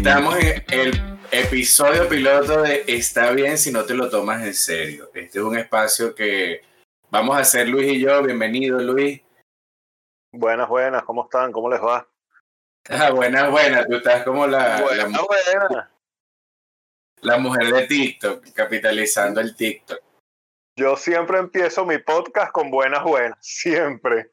Estamos en el episodio piloto de Está bien si no te lo tomas en serio. Este es un espacio que vamos a hacer Luis y yo. Bienvenido, Luis. Buenas, buenas, ¿cómo están? ¿Cómo les va? Ah, buenas, buenas. Tú estás como la, buena, la, buena. la mujer de TikTok, capitalizando el TikTok. Yo siempre empiezo mi podcast con buenas, buenas, siempre.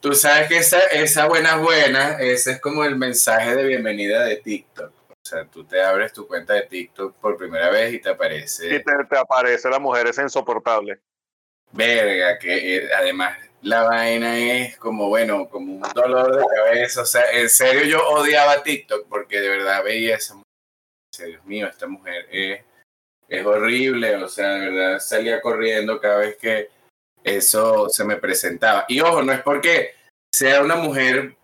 Tú sabes que esa, esa buenas, buenas, ese es como el mensaje de bienvenida de TikTok. O sea, tú te abres tu cuenta de TikTok por primera vez y te aparece. Y te, te aparece la mujer esa insoportable. Verga, que eh, además la vaina es como, bueno, como un dolor de cabeza. O sea, en serio yo odiaba TikTok porque de verdad veía esa mujer. Dios mío, esta mujer es, es horrible. O sea, de verdad salía corriendo cada vez que eso se me presentaba. Y ojo, no es porque sea una mujer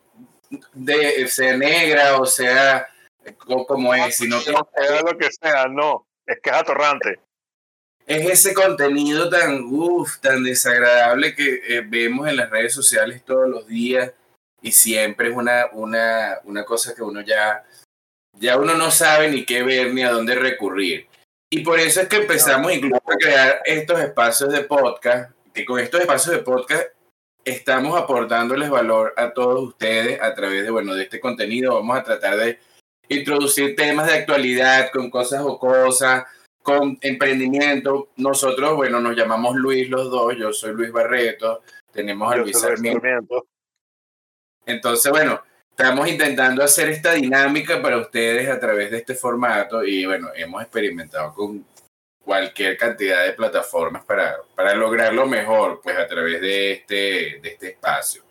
de, sea negra o sea co- como es, sino que No sea lo que sea, no. Es que es atorrante. es ese contenido tan, uf, tan desagradable que eh, vemos en las redes sociales todos los días y siempre es una, una, una cosa que uno ya, ya uno no sabe ni qué ver ni a dónde recurrir. Y por eso es que empezamos incluso a crear estos espacios de podcast, que con estos espacios de podcast estamos aportándoles valor a todos ustedes a través de, bueno, de este contenido. Vamos a tratar de introducir temas de actualidad con cosas o cosas con emprendimiento. Nosotros, bueno, nos llamamos Luis los dos, yo soy Luis Barreto, tenemos a Yo Luis. Sarmiento. Entonces, bueno, estamos intentando hacer esta dinámica para ustedes a través de este formato y bueno, hemos experimentado con cualquier cantidad de plataformas para, para lograrlo mejor, pues a través de este, de este espacio.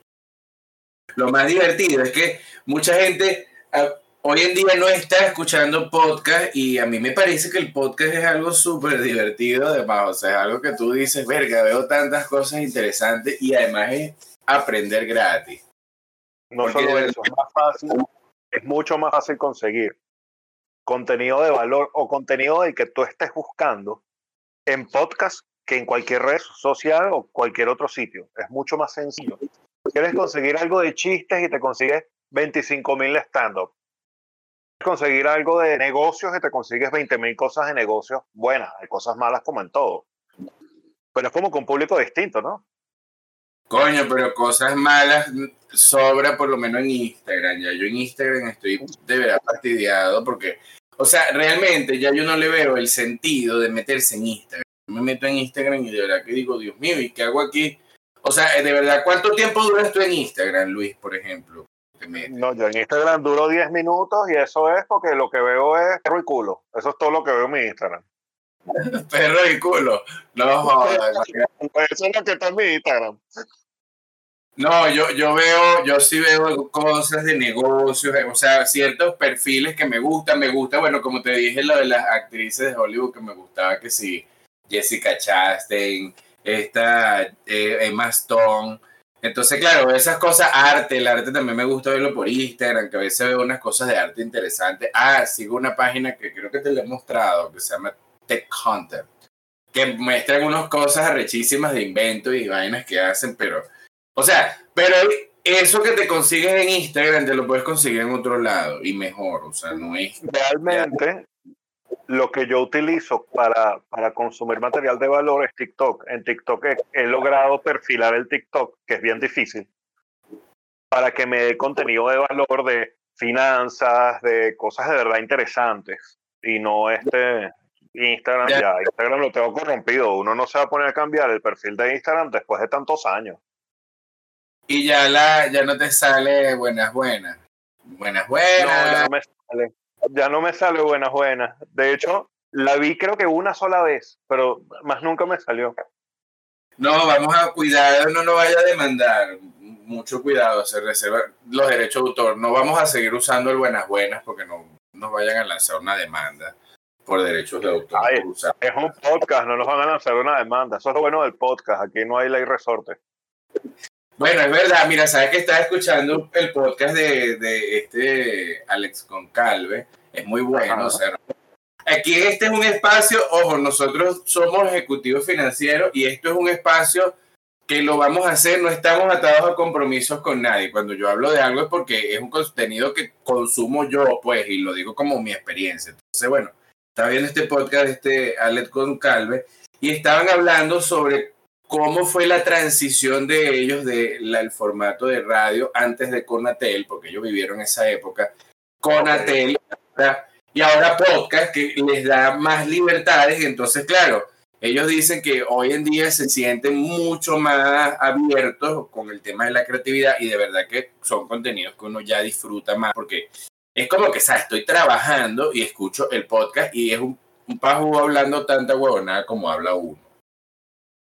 Lo más divertido es que mucha gente ah, hoy en día no está escuchando podcast y a mí me parece que el podcast es algo súper divertido además, o sea, es algo que tú dices, verga, veo tantas cosas interesantes y además es aprender gratis. No Porque solo eso, es más fácil, es mucho más fácil conseguir contenido de valor o contenido del que tú estés buscando en podcast que en cualquier red social o cualquier otro sitio. Es mucho más sencillo. Quieres conseguir algo de chistes y te consigues 25 mil stand-up. Conseguir algo de negocios y te consigues 20 mil cosas de negocios buenas. Hay cosas malas como en todo. Pero es como con público distinto, ¿no? Coño, pero cosas malas sobra por lo menos en Instagram. Ya yo en Instagram estoy de verdad fastidiado porque, o sea, realmente ya yo no le veo el sentido de meterse en Instagram. Me meto en Instagram y de verdad que digo, Dios mío, ¿y qué hago aquí? O sea, de verdad, ¿cuánto tiempo duras tú en Instagram, Luis, por ejemplo? No, yo en Instagram duro 10 minutos y eso es porque lo que veo es perro y culo. Eso es todo lo que veo en mi Instagram. Perro y culo. No, jodas. Eso es lo que está en mi Instagram. No, yo, yo veo, yo sí veo cosas de negocios, o sea, ciertos perfiles que me gustan, me gusta, bueno, como te dije, lo de las actrices de Hollywood que me gustaba, que sí, Jessica Chastain, esta eh, Emma Stone. Entonces, claro, esas cosas, arte, el arte también me gusta verlo por Instagram, que a veces veo unas cosas de arte interesantes. Ah, sigo una página que creo que te la he mostrado, que se llama Tech Hunter, que muestran unas cosas arrechísimas de invento y vainas que hacen, pero o sea, pero eso que te consigues en Instagram te lo puedes conseguir en otro lado y mejor. O sea, no es. Realmente, lo que yo utilizo para, para consumir material de valor es TikTok. En TikTok he, he logrado perfilar el TikTok, que es bien difícil, para que me dé contenido de valor de finanzas, de cosas de verdad interesantes. Y no este Instagram Ya. ya. Instagram lo tengo corrompido. Uno no se va a poner a cambiar el perfil de Instagram después de tantos años. Y ya, la, ya no te sale buenas, buenas. Buenas, No, ya buenas. no me sale. Ya no me sale buenas, buenas. De hecho, la vi creo que una sola vez, pero más nunca me salió. No, vamos a cuidar, no nos vaya a demandar. Mucho cuidado, se reserva los derechos de autor. No vamos a seguir usando el buenas, buenas porque no nos vayan a lanzar una demanda por derechos de autor. Ay. Es un podcast, no nos van a lanzar una demanda. Eso es lo bueno del podcast. Aquí no hay ley resorte. Bueno, es verdad, mira, sabes que estaba escuchando el podcast de, de este Alex Concalve, es muy bueno, Ajá. o sea, aquí este es un espacio, ojo, nosotros somos ejecutivos financieros y esto es un espacio que lo vamos a hacer, no estamos atados a compromisos con nadie. Cuando yo hablo de algo es porque es un contenido que consumo yo, pues, y lo digo como mi experiencia. Entonces, bueno, estaba viendo este podcast de este Alex Calve y estaban hablando sobre cómo fue la transición de ellos del formato de radio antes de Conatel, porque ellos vivieron esa época, Conatel y ahora podcast que les da más libertades y entonces, claro, ellos dicen que hoy en día se sienten mucho más abiertos con el tema de la creatividad y de verdad que son contenidos que uno ya disfruta más porque es como que, ¿sabes? Estoy trabajando y escucho el podcast y es un, un pajo hablando tanta huevonada como habla uno.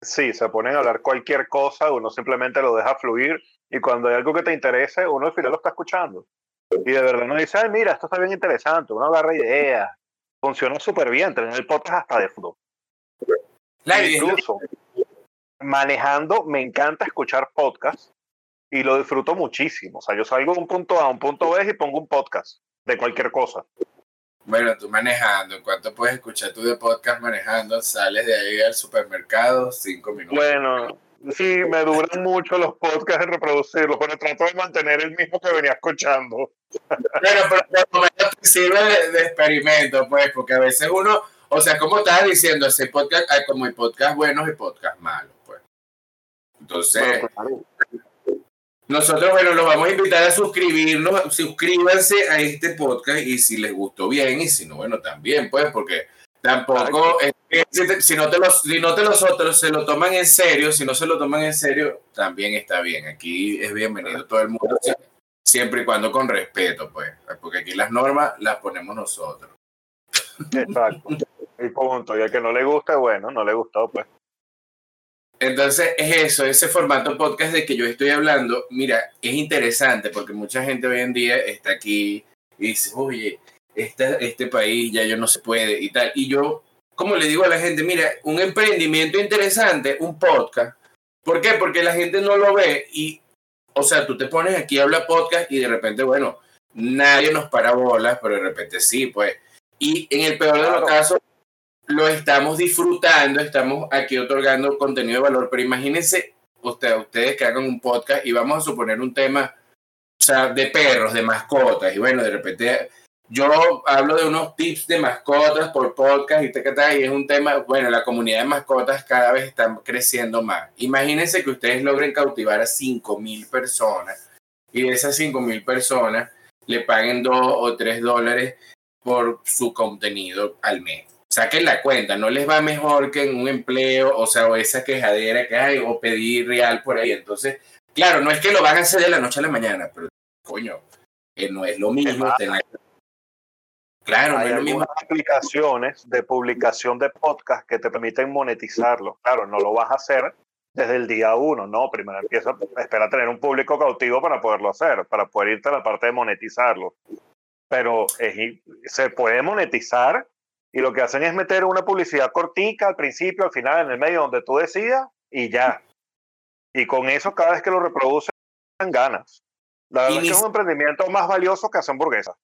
Sí, se ponen a hablar cualquier cosa, uno simplemente lo deja fluir y cuando hay algo que te interese, uno al final lo está escuchando. Y de verdad uno dice, ay, mira, esto está bien interesante, uno agarra ideas, funciona súper bien, tener el podcast hasta de fútbol. Incluso manejando, me encanta escuchar podcasts y lo disfruto muchísimo. O sea, yo salgo de un punto A a un punto B y pongo un podcast de cualquier cosa. Bueno, tú manejando, ¿en cuánto puedes escuchar tú de podcast manejando? Sales de ahí al supermercado, cinco minutos. Bueno, sí, me duran mucho los podcasts en reproducirlos, pero trato de mantener el mismo que venía escuchando. Bueno, pero por lo sirve de, de experimento, pues, porque a veces uno o sea, como estás diciendo, ese podcast, hay como hay podcast buenos y podcast malos, pues. Entonces, nosotros, bueno, los vamos a invitar a suscribirnos, suscríbanse a este podcast y si les gustó bien y si no, bueno, también, pues, porque tampoco, si, no te los, si no te los otros se lo toman en serio, si no se lo toman en serio, también está bien. Aquí es bienvenido todo el mundo, siempre y cuando con respeto, pues, porque aquí las normas las ponemos nosotros. Exacto. Y punto. Y al que no le guste, bueno, no le gustó, pues. Entonces, es eso, ese formato podcast de que yo estoy hablando, mira, es interesante porque mucha gente hoy en día está aquí y dice, oye, este, este país ya yo no se puede y tal. Y yo, como le digo a la gente, mira, un emprendimiento interesante, un podcast. ¿Por qué? Porque la gente no lo ve y, o sea, tú te pones aquí a hablar podcast y de repente, bueno, nadie nos para bolas, pero de repente sí, pues. Y en el peor de los casos, lo estamos disfrutando, estamos aquí otorgando contenido de valor, pero imagínense usted, ustedes que hagan un podcast y vamos a suponer un tema, o sea, de perros, de mascotas, y bueno, de repente yo hablo de unos tips de mascotas por podcast y, y es un tema, bueno, la comunidad de mascotas cada vez está creciendo más. Imagínense que ustedes logren cautivar a 5 mil personas y de esas 5 mil personas le paguen 2 o 3 dólares por su contenido al mes saquen la cuenta, no les va mejor que en un empleo, o sea, o esa quejadera que hay, o pedir real por ahí. Entonces, claro, no es que lo van a hacer de la noche a la mañana, pero coño, que no es lo mismo tener... Claro, hay no es lo mismo. aplicaciones de publicación de podcast que te permiten monetizarlo. Claro, no lo vas a hacer desde el día uno, ¿no? Primero empieza, espera tener un público cautivo para poderlo hacer, para poder irte a la parte de monetizarlo. Pero se puede monetizar y lo que hacen es meter una publicidad cortica al principio, al final, en el medio, donde tú decidas y ya. Y con eso, cada vez que lo reproducen, ganas. La verdad es que es un emprendimiento más valioso que hacer hamburguesas.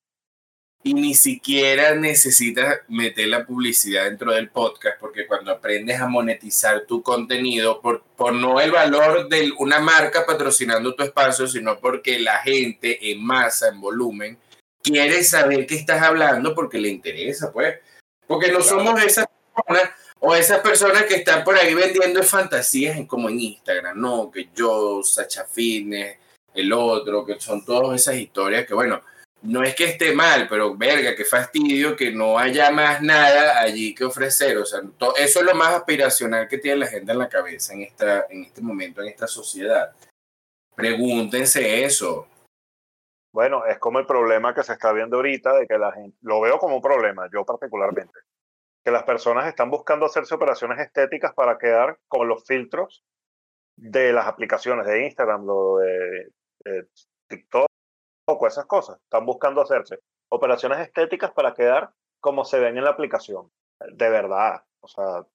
Y ni siquiera necesitas meter la publicidad dentro del podcast, porque cuando aprendes a monetizar tu contenido, por, por no el valor de una marca patrocinando tu espacio, sino porque la gente en masa, en volumen, quiere saber qué estás hablando porque le interesa, pues. Porque no somos esas personas o esas personas que están por ahí vendiendo fantasías como en Instagram, no, que yo, Sacha Fitness, el otro, que son todas esas historias que, bueno, no es que esté mal, pero verga, qué fastidio que no haya más nada allí que ofrecer. O sea, eso es lo más aspiracional que tiene la gente en la cabeza en, esta, en este momento, en esta sociedad. Pregúntense eso. Bueno, es como el problema que se está viendo ahorita de que la gente, lo veo como un problema, yo particularmente, que las personas están buscando hacerse operaciones estéticas para quedar con los filtros de las aplicaciones de Instagram, lo de, TikTok, o esas cosas. Están buscando hacerse operaciones estéticas para quedar como se ven en la aplicación. De verdad. O sea,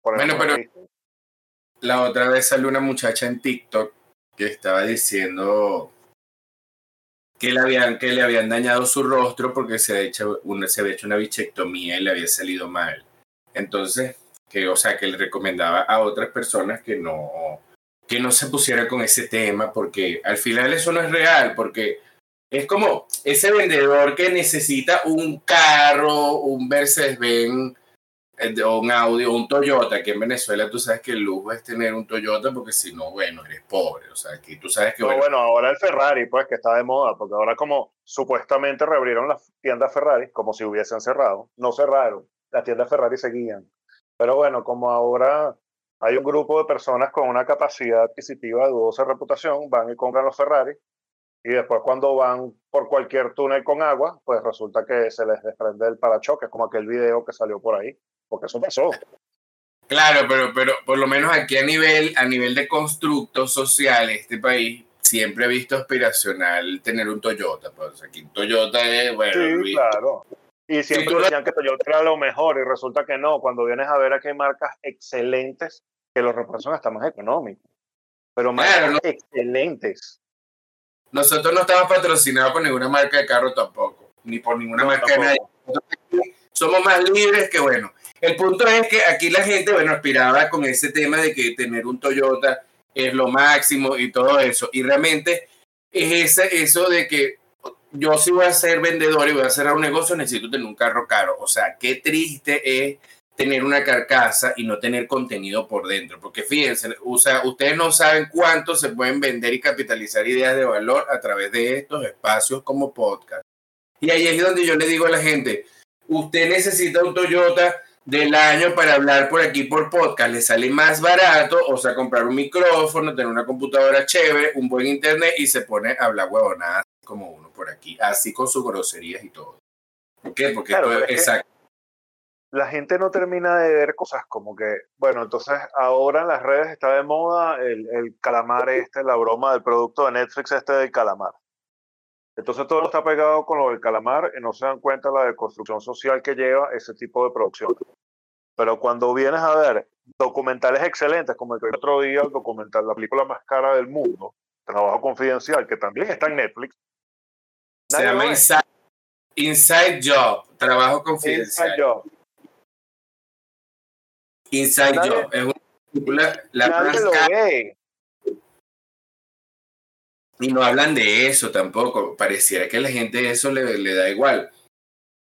por bueno, pero la otra vez salió una muchacha en TikTok que estaba diciendo que le habían, que le habían dañado su rostro porque se, había hecho una, se había hecho una bichectomía y le había salido mal. Entonces, que, o sea, que le recomendaba a otras personas que no, que no se pusiera con ese tema, porque al final eso no es real, porque es como ese vendedor que necesita un carro, un Mercedes-Benz o un Audi o un Toyota, Aquí en Venezuela tú sabes que el lujo es tener un Toyota porque si no, bueno, eres pobre. O sea, aquí tú sabes que... bueno, ahora el Ferrari, pues, que está de moda, porque ahora como supuestamente reabrieron las tiendas Ferrari, como si hubiesen cerrado, no cerraron, las tiendas Ferrari seguían. Pero bueno, como ahora hay un grupo de personas con una capacidad adquisitiva de dudosa reputación, van y compran los Ferrari y después cuando van por cualquier túnel con agua, pues resulta que se les desprende el parachoques, como aquel video que salió por ahí, porque eso pasó. Claro, pero, pero por lo menos aquí a nivel, a nivel de constructo social, este país siempre he visto aspiracional tener un Toyota. Pues aquí Toyota es, bueno. Sí, claro. Y siempre decían que Toyota era lo mejor y resulta que no. Cuando vienes a ver aquí hay marcas excelentes que los reemplazan hasta más económicos. Pero marcas excelentes. Nosotros no estamos patrocinados por ninguna marca de carro tampoco, ni por ninguna marca de nadie. Somos más libres que bueno. El punto es que aquí la gente, bueno, aspiraba con ese tema de que tener un Toyota es lo máximo y todo eso. Y realmente es ese, eso de que yo si voy a ser vendedor y voy a hacer un negocio, necesito tener un carro caro. O sea, qué triste es tener una carcasa y no tener contenido por dentro. Porque fíjense, o sea, ustedes no saben cuánto se pueden vender y capitalizar ideas de valor a través de estos espacios como podcast. Y ahí es donde yo le digo a la gente, usted necesita un Toyota del año para hablar por aquí por podcast, le sale más barato, o sea, comprar un micrófono, tener una computadora chévere, un buen internet y se pone a hablar huevonadas como uno por aquí, así con sus groserías y todo. ¿Por qué? Porque esto es exacto la gente no termina de ver cosas como que, bueno, entonces ahora en las redes está de moda el, el calamar este, la broma del producto de Netflix este del calamar. Entonces todo está pegado con lo del calamar y no se dan cuenta la deconstrucción social que lleva ese tipo de producción. Pero cuando vienes a ver documentales excelentes, como el que otro día, el documental, la película más cara del mundo, Trabajo Confidencial, que también está en Netflix. Se llama Inside, Inside, Job, Trabajo Confidencial. Inside Job. Inside Job. Es una película. La Y no hablan de eso tampoco. Pareciera que a la gente eso le, le da igual.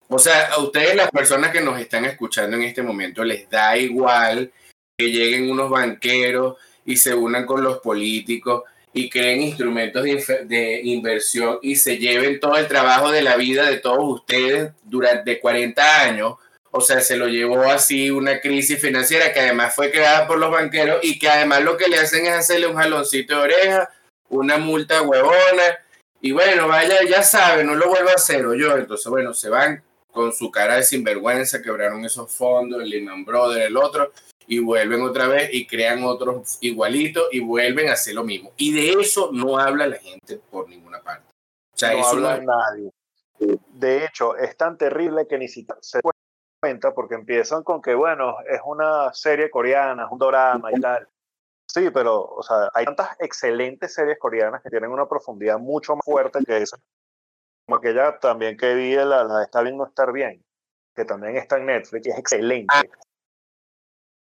O sea, a ustedes, las personas que nos están escuchando en este momento, les da igual que lleguen unos banqueros y se unan con los políticos y creen instrumentos de, inversión y se lleven todo el trabajo de la vida de todos ustedes durante 40 años o sea, se lo llevó así una crisis financiera que además fue creada por los banqueros y que además lo que le hacen es hacerle un jaloncito de oreja, una multa huevona. Y bueno, vaya, ya sabe, no lo vuelvo a hacer, o yo. Entonces, bueno, se van con su cara de sinvergüenza, quebraron esos fondos, el Lehman Brothers, el otro, y vuelven otra vez y crean otros igualitos y vuelven a hacer lo mismo. Y de eso no habla la gente por ninguna parte. O sea, no habla nadie. De hecho, es tan terrible que ni siquiera se puede porque empiezan con que, bueno, es una serie coreana, es un drama y tal. Sí, pero, o sea, hay tantas excelentes series coreanas que tienen una profundidad mucho más fuerte que esa. Como aquella también que vi, la, Está bien no estar bien, que también está en Netflix y es excelente. Ah,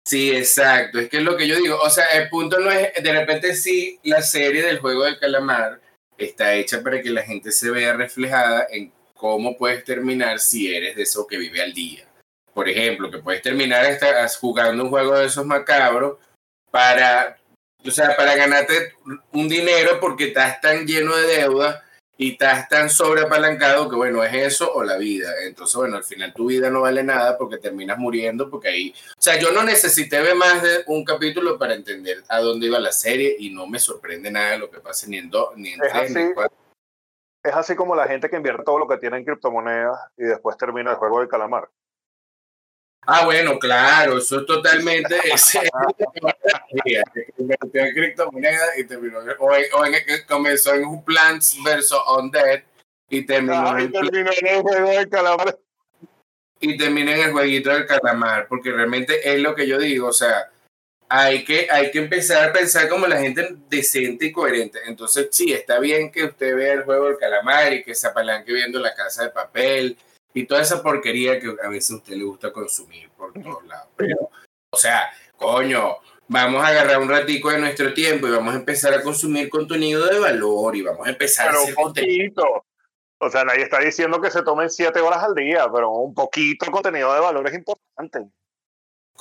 sí, exacto. Es que es lo que yo digo. O sea, el punto no es, de repente sí, la serie del juego del calamar está hecha para que la gente se vea reflejada en cómo puedes terminar si eres de eso que vive al día por ejemplo, que puedes terminar jugando un juego de esos macabros para, o sea, para ganarte un dinero porque estás tan lleno de deuda y estás tan sobreapalancado que, bueno, es eso o la vida. Entonces, bueno, al final tu vida no vale nada porque terminas muriendo porque ahí... O sea, yo no necesité ver más de un capítulo para entender a dónde iba la serie y no me sorprende nada lo que pase ni en dos, ni en tres, ni en cuatro. Es así como la gente que invierte todo lo que tiene en criptomonedas y después termina el juego del calamar. Ah, bueno, claro, eso es totalmente. Invirtió en criptomonedas y terminó. O, o en, comenzó en un Plants vs. Undead y terminó, ah, en, el juego del calamar. Y termina en el jueguito del calamar, porque realmente es lo que yo digo, o sea, hay que, hay que empezar a pensar como la gente decente y coherente. Entonces, sí, está bien que usted vea el juego del calamar y que se apalanque viendo la casa de papel y toda esa porquería que a veces a usted le gusta consumir por todos lados. Pero, o sea, coño, vamos a agarrar un ratico de nuestro tiempo y vamos a empezar a consumir contenido de valor y vamos a empezar pero a hacer un poquito. O sea, nadie está diciendo que se tomen siete horas al día, pero un poquito de contenido de valor es importante.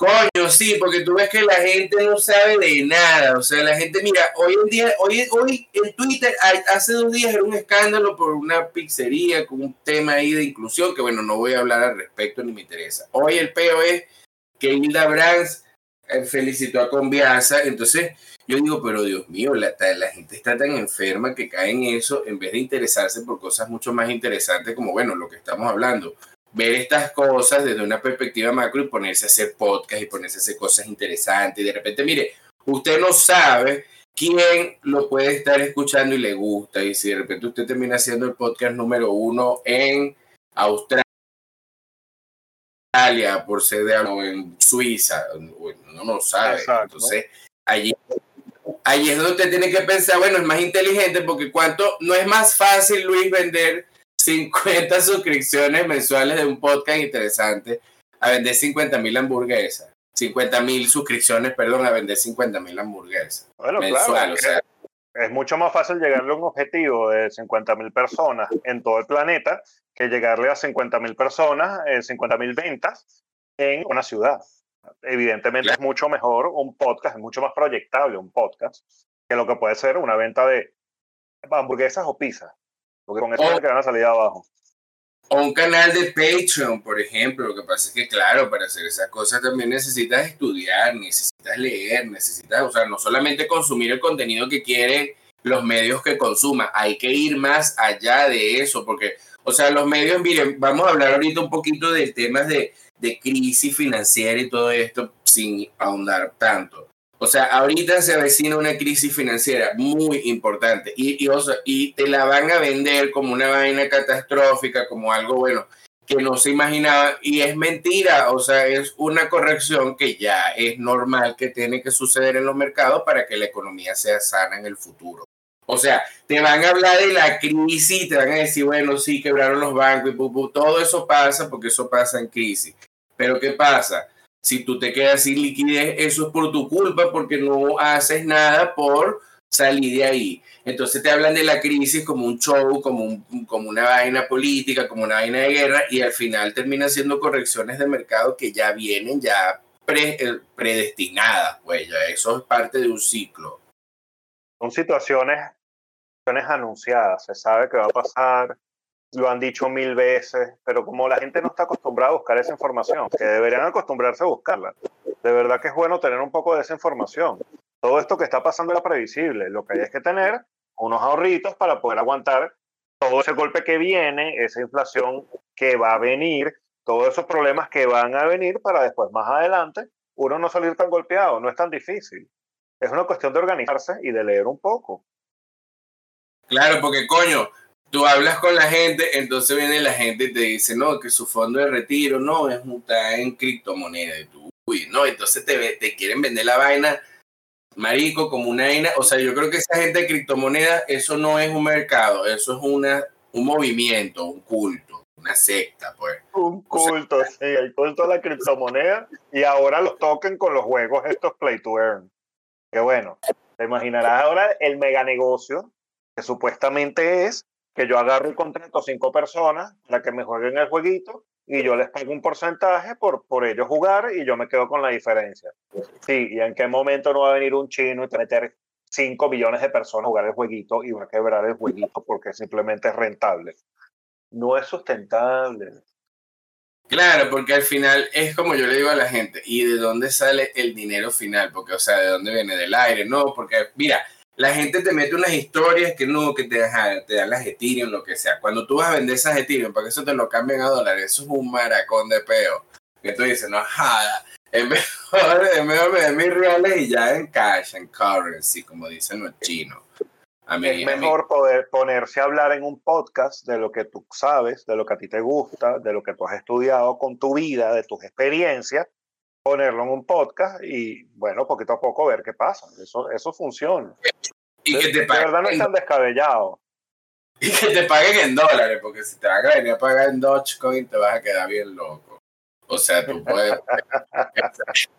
Coño, sí, porque tú ves que la gente no sabe de nada. O sea, la gente, mira, hoy en día, hoy, hoy en Twitter, hace dos días era un escándalo por una pizzería con un tema ahí de inclusión, que bueno, no voy a hablar al respecto ni me interesa. Hoy el peo es que Hilda Brands eh, felicitó a Conviasa, entonces yo digo, pero Dios mío, la, la, gente está tan enferma que cae en eso en vez de interesarse por cosas mucho más interesantes como, bueno, lo que estamos hablando, ver estas cosas desde una perspectiva macro y ponerse a hacer podcast y ponerse a hacer cosas interesantes. Y de repente, mire, usted no sabe quién lo puede estar escuchando y le gusta. Y si de repente usted termina haciendo el podcast número uno en Australia, por ser de o en Suiza, no lo sabe. Entonces, allí, allí es donde usted tiene que pensar, bueno, es más inteligente porque cuánto, no es más fácil, Luis, vender 50 suscripciones mensuales de un podcast interesante a vender 50 mil hamburguesas. 50 mil suscripciones, perdón, a vender 50 mil hamburguesas. Bueno, claro, es mucho más fácil llegarle a un objetivo de 50 mil personas en todo el planeta que llegarle a 50 mil personas, eh, 50 mil ventas en una ciudad. Evidentemente es mucho mejor un podcast, es mucho más proyectable un podcast que lo que puede ser una venta de hamburguesas o pizzas. Porque con eso o, que van a salir abajo. O un canal de Patreon, por ejemplo. Lo que pasa es que, claro, para hacer esas cosas también necesitas estudiar, necesitas leer, necesitas, o sea, no solamente consumir el contenido que quieren los medios que consuma, hay que ir más allá de eso, porque, o sea, los medios, miren, vamos a hablar ahorita un poquito de temas de, de crisis financiera y todo esto sin ahondar tanto. O sea, ahorita se avecina una crisis financiera muy importante y, y, te la van a vender como una vaina catastrófica, como algo bueno que no se imaginaba y es mentira, o sea, es una corrección que ya es normal que tiene que suceder en los mercados para que la economía sea sana en el futuro. O sea, te van a hablar de la crisis, te van a decir, bueno, sí, quebraron los bancos y todo eso pasa porque eso pasa en crisis. Pero ¿qué pasa? Si tú te quedas sin liquidez, eso es por tu culpa porque no haces nada por salir de ahí. Entonces te hablan de la crisis como un show, como, un, como una vaina política, como una vaina de guerra y al final termina siendo correcciones de mercado que ya vienen ya eh, predestinadas, pues ya eso es parte de un ciclo. Son situaciones, situaciones anunciadas, se sabe que va a pasar, lo han dicho mil veces, pero como la gente no está acostumbrada a buscar esa información, que deberían acostumbrarse a buscarla, de verdad que es bueno tener un poco de esa información. Todo esto que está pasando era previsible, lo que hay es que tener unos ahorritos para poder aguantar todo ese golpe que viene, esa inflación que va a venir, todos esos problemas que van a venir para después, más adelante, uno no salir tan golpeado, no es tan difícil. Es una cuestión de organizarse y de leer un poco. Claro, porque coño, tú hablas con la gente, entonces viene la gente y te dice, no, que su fondo de retiro, no, es está en criptomoneda. Y tú, uy, no, entonces te, te quieren vender la vaina, marico, como una vaina. O sea, yo creo que esa gente de criptomonedas, eso no es un mercado, eso es una, un movimiento, un culto, una secta, pues. Un culto, sí, el culto de la criptomoneda y ahora los toquen con los juegos estos play to earn. Que bueno, te imaginarás ahora el mega negocio que supuestamente es que yo agarro y contrato cinco personas para que me jueguen el jueguito y yo les pago un porcentaje por, por ellos jugar y yo me quedo con la diferencia. Sí, y en qué momento no va a venir un chino y te meter 5 millones de personas a jugar el jueguito y va a quebrar el jueguito porque simplemente es rentable. No es sustentable. Claro, porque al final es como yo le digo a la gente, ¿y de dónde sale el dinero final? Porque, o sea, ¿de dónde viene? Del aire, no, porque, mira, la gente te mete unas historias que no, que te, te dan las Ethereum, lo que sea. Cuando tú vas a vender esas Ethereum, para que eso te lo cambien a dólares, eso es un maracón de peo. Que tú dices, no, jada, es mejor, es mejor vender mis reales y ya en cash, en currency, como dicen los chinos. A mí, es mejor poder ponerse a hablar en un podcast de lo que tú sabes, de lo que a ti te gusta, de lo que tú has estudiado con tu vida, de tus experiencias, ponerlo en un podcast y, bueno, poquito a poco ver qué pasa. Eso, eso funciona. Y que te paguen. De verdad no están descabellados. Y que te paguen en dólares, porque si te van a venir a pagar en Dogecoin te vas a quedar bien loco. O sea, tú puedes.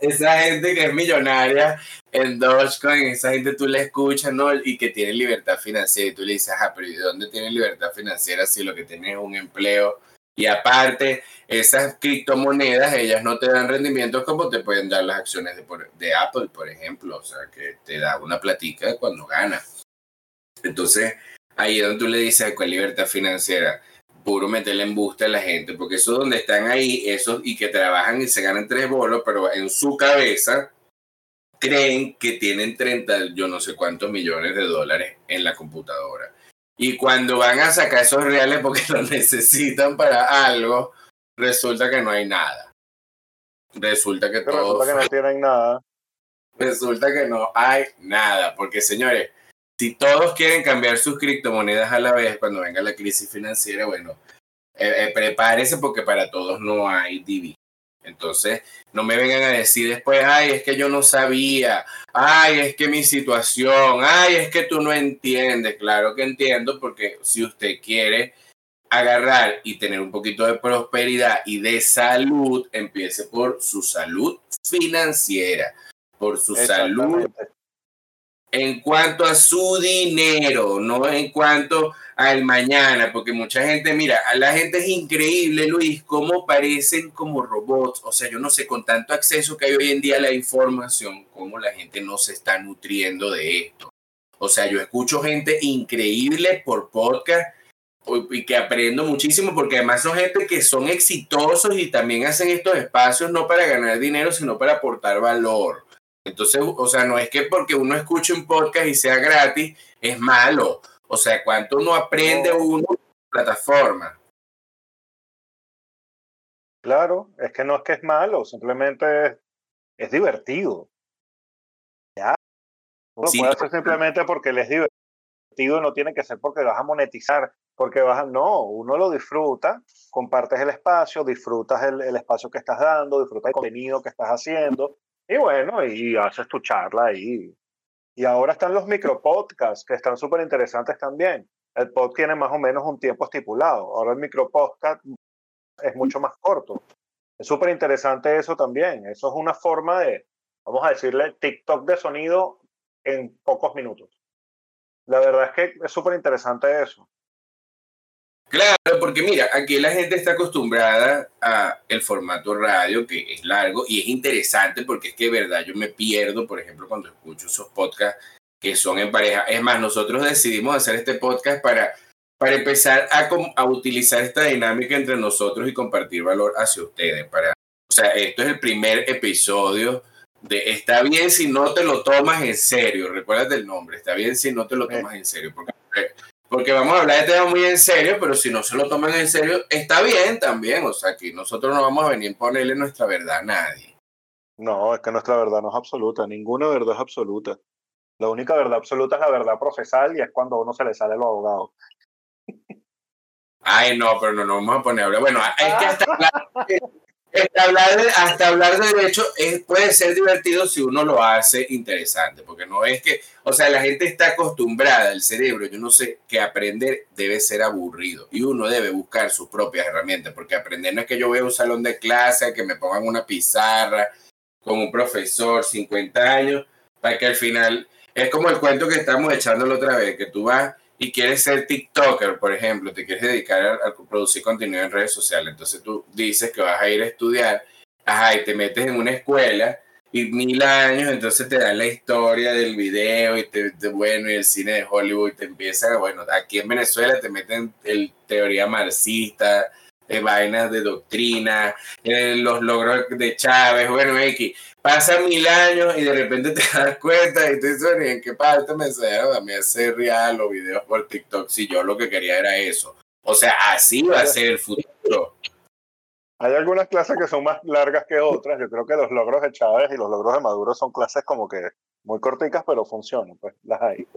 esa gente que es millonaria en Dogecoin, esa gente tú le escuchas, ¿no? Y que tiene libertad financiera y tú le dices, ah, pero ¿y dónde tiene libertad financiera si lo que tiene es un empleo? Y aparte, esas criptomonedas, ellas no te dan rendimientos como te pueden dar las acciones de, de Apple, por ejemplo, o sea, que te da una platica cuando ganas. Entonces, ahí es donde tú le dices, ¿cuál libertad financiera? puro meterle embuste a la gente, porque eso donde están ahí, esos y que trabajan y se ganan tres bolos, pero en su cabeza creen que tienen 30, yo no sé cuántos millones de dólares en la computadora. Y cuando van a sacar esos reales porque los necesitan para algo, resulta que no hay nada. Resulta que todo. Resulta que no tienen nada. Resulta que no hay nada, porque señores, si todos quieren cambiar sus criptomonedas a la vez cuando venga la crisis financiera, bueno, eh, eh, prepárese porque para todos no hay divi. Entonces, no me vengan a decir después, ay, es que yo no sabía, ay, es que mi situación, ay, es que tú no entiendes. Claro que entiendo porque si usted quiere agarrar y tener un poquito de prosperidad y de salud, empiece por su salud financiera, por su salud en cuanto a su dinero, no en cuanto al mañana, porque mucha gente, mira, a la gente es increíble, Luis, cómo parecen como robots, o sea, yo no sé, con tanto acceso que hay hoy en día a la información, cómo la gente no se está nutriendo de esto. O sea, yo escucho gente increíble por podcast y que aprendo muchísimo, porque además son gente que son exitosos y también hacen estos espacios no para ganar dinero, sino para aportar valor. Entonces, o sea, no es que porque uno escuche un podcast y sea gratis, es malo. O sea, cuánto uno aprende uno en plataforma. Claro, es que no es que es malo, simplemente es, divertido. Ya. Uno puede hacer simplemente porque le es divertido, no tiene que ser porque vas a monetizar, porque vas no, uno lo disfruta, compartes el espacio, disfrutas el, el espacio que estás dando, disfrutas el contenido que estás haciendo, y bueno, y haces tu charla ahí. Y ahora están los micropodcasts, que están súper interesantes también. El pod tiene más o menos un tiempo estipulado. Ahora el micropodcast es mucho más corto. Es súper interesante eso también. Eso es una forma de, vamos a decirle, TikTok de sonido en pocos minutos. La verdad es que es súper interesante eso. Claro, porque mira, aquí la gente está acostumbrada a el formato radio, que es largo y es interesante porque es que de verdad yo me pierdo, por ejemplo, cuando escucho esos podcasts que son en pareja. Es más, nosotros decidimos hacer este podcast para, para empezar a, a utilizar esta dinámica entre nosotros y compartir valor hacia ustedes. Para, o sea, esto es el primer episodio de Está bien si no te lo tomas en serio. Recuerda el nombre, Está bien si no te lo tomas en serio. Porque porque vamos a hablar de temas muy en serio, pero si no se lo toman en serio, está bien también. O sea, que nosotros no vamos a venir a ponerle nuestra verdad a nadie. No, es que nuestra verdad no es absoluta, ninguna verdad es absoluta. La única verdad absoluta es la verdad procesal y es cuando a uno se le sale los abogados. Ay, no, pero no nos vamos a poner a hablar. Bueno, es que hasta hasta hablar, de, hasta hablar de derecho es, puede ser divertido si uno lo hace interesante, porque no es que, o sea, la gente está acostumbrada, el cerebro, yo no sé, que aprender debe ser aburrido y uno debe buscar sus propias herramientas, porque aprender no es que yo vea un salón de clase, que me pongan una pizarra con un profesor, 50 años, para que al final, es como el cuento que estamos echándolo otra vez, que tú vas y quieres ser TikToker, por ejemplo, te quieres dedicar a, producir contenido en redes sociales, entonces tú dices que vas a ir a estudiar, ajá, y te metes en una escuela y mil años, entonces te dan la historia del video y te, bueno, y el cine de Hollywood, te empieza, bueno, aquí en Venezuela te meten el teoría marxista, de vainas de doctrina, eh, los logros de Chávez, bueno, X. Pasan mil años y de repente te das cuenta y te dices, ¿en qué parte me enseñaron a mí hacer real los videos por TikTok si yo lo que quería era eso? O sea, así va a ser el futuro. Hay algunas clases que son más largas que otras. Yo creo que los logros de Chávez y los logros de Maduro son clases como que muy corticas, pero funcionan, pues las hay.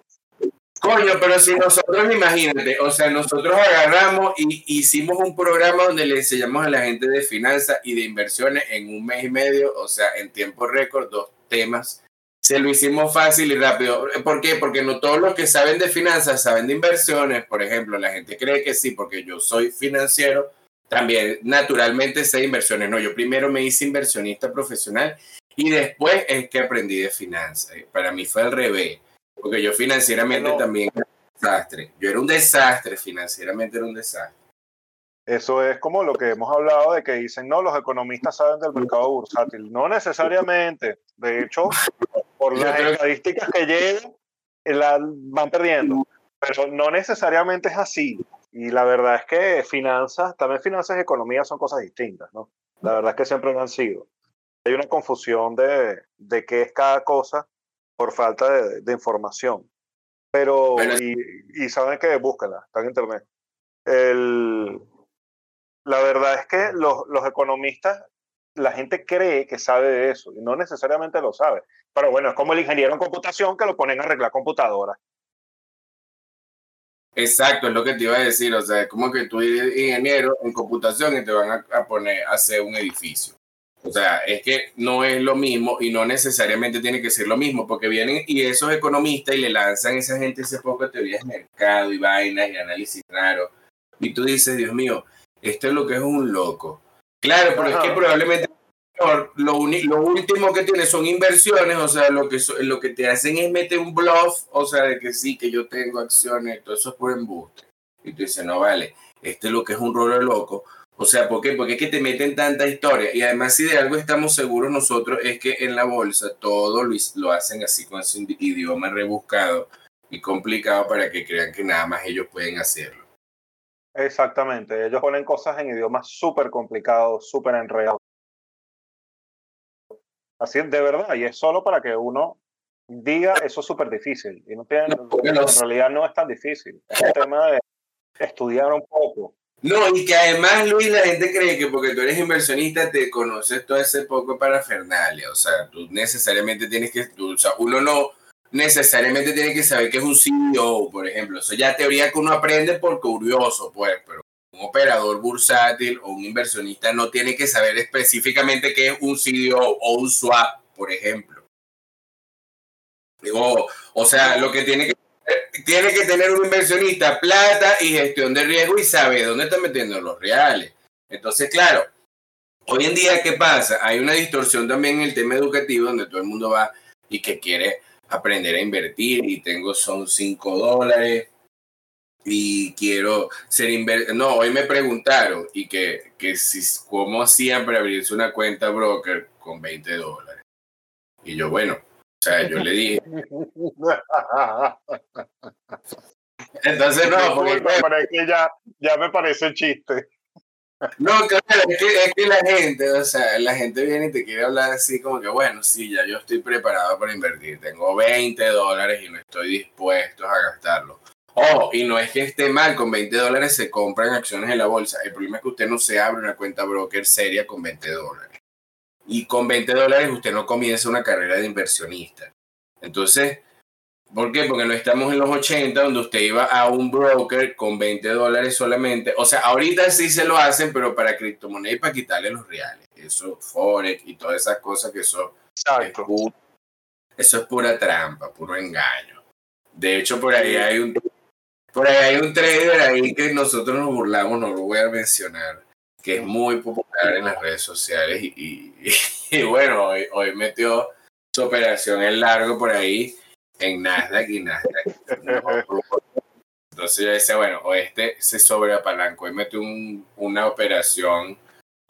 Coño, pero si nosotros, imagínate, o sea, nosotros agarramos y hicimos un programa donde le enseñamos a la gente de finanzas y de inversiones en un mes y medio, o sea, en tiempo récord, dos temas. Se lo hicimos fácil y rápido. ¿Por qué? Porque no todos los que saben de finanzas saben de inversiones. Por ejemplo, la gente cree que sí, porque yo soy financiero, también naturalmente sé inversiones. No, yo primero me hice inversionista profesional y después es que aprendí de finanzas. Para mí fue al revés, porque yo financieramente también era un desastre. Yo era un desastre, financieramente era un desastre. Eso es como lo que hemos hablado de que dicen, no, los economistas saben del mercado bursátil. No necesariamente. De hecho, por las estadísticas que llegan, la van perdiendo. Pero no necesariamente es así. Y la verdad es que finanzas, también finanzas y economía son cosas distintas, ¿no? La verdad es que siempre lo han sido. Hay una confusión de, de qué es cada cosa por falta de, de información. Pero, y, y, saben que búsquenla, está en internet. El, la verdad es que los, los economistas, la gente cree que sabe de eso y no necesariamente lo sabe. Pero bueno, es como el ingeniero en computación que lo ponen a arreglar computadoras. Exacto, es lo que te iba a decir. O sea, es como que tú eres ingeniero en computación y te van a, a, poner a hacer un edificio. O sea, es que no es lo mismo y no necesariamente tiene que ser lo mismo, porque vienen y esos economistas y le lanzan a esa gente ese poco de teorías de mercado y vainas y análisis raro. Y tú dices, Dios mío, esto es lo que es un loco. Claro, pero es que probablemente lo, lo, último que tiene son inversiones, o sea, lo que, lo que te hacen es meter un bluff, o sea, de que sí, que yo tengo acciones, todo eso es por embuste. Y tú dices, no vale, este es lo que es un rolo loco. O sea, ¿por qué? Porque es que te meten tanta historia. Y además, si de algo estamos seguros nosotros, es que en la bolsa todo lo, lo hacen así con ese idioma rebuscado y complicado para que crean que nada más ellos pueden hacerlo. Exactamente, ellos ponen cosas en idiomas súper complicados, súper enredados. Así de verdad, y es solo para que uno diga eso es súper difícil. Y no tiene, en realidad no es tan difícil. Es un tema de estudiar un poco. No, y que además, Luis, la gente cree que porque tú eres inversionista te conoces todo ese poco para Fernalia. O sea, tú necesariamente tienes que, tú, o sea, uno no, necesariamente tiene que saber que es un CEO, por ejemplo. Eso ya teoría que uno aprende por curioso, pues, pero un operador bursátil o un inversionista no tiene que saber específicamente qué es un CEO o un swap, por ejemplo. O, o sea, lo que tiene que tiene que tener un inversionista plata y gestión de riesgo y sabe dónde está metiendo los reales. Entonces, claro, hoy en día, ¿qué pasa? Hay una distorsión también en el tema educativo donde todo el mundo va y que quiere aprender a invertir y tengo son 5 dólares y quiero ser inversor. No, hoy me preguntaron y que, que si, cómo hacían para abrirse una cuenta broker con 20 dólares. Y yo, bueno, o sea, yo le dije. Entonces, no, porque. que ya, ya me parece chiste. No, claro, es que, es que, la gente, o sea, la gente viene y te quiere hablar así como que, bueno, sí, ya yo estoy preparado para invertir, tengo 20 dólares y no estoy dispuesto a gastarlo. Oh, y no es que esté mal, con 20 dólares se compran acciones en la bolsa. El problema es que usted no se abre una cuenta broker seria con 20 dólares. Y con 20 dólares usted no comienza una carrera de inversionista. Entonces, ¿Por qué? Porque no estamos en los 80 donde usted iba a un broker con 20 dólares solamente. O sea, ahorita sí se lo hacen, pero para criptomonedas y para quitarle los reales. Eso, Forex y todas esas cosas que eso, es pura, eso es pura trampa, puro engaño. De hecho, por ahí hay un por ahí hay un trader ahí que nosotros nos burlamos, no lo voy a mencionar, que es muy popular en las redes sociales y, y, bueno, hoy, hoy metió su operación en largo por ahí en Nasdaq y Nasdaq. Entonces yo decía, bueno, o este se sobreapalancó y metió un, una operación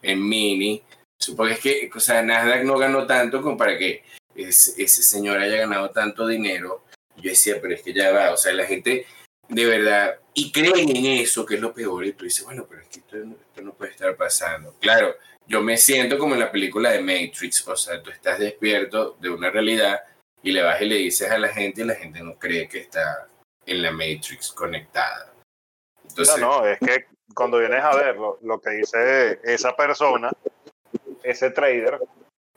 en mini. Supongo es que, o sea, Nasdaq no ganó tanto como para que ese, ese señor haya ganado tanto dinero. Yo decía, pero es que ya va, o sea, la gente de verdad, y creen en eso, que es lo peor, y tú dices, bueno, pero es que esto, esto no puede estar pasando. Claro, yo me siento como en la película de Matrix, o sea, tú estás despierto de una realidad y le vas y le dices a la gente y la gente no cree que está en la Matrix conectada. Entonces, no, no, es que cuando vienes a ver lo, que dice esa persona, ese trader,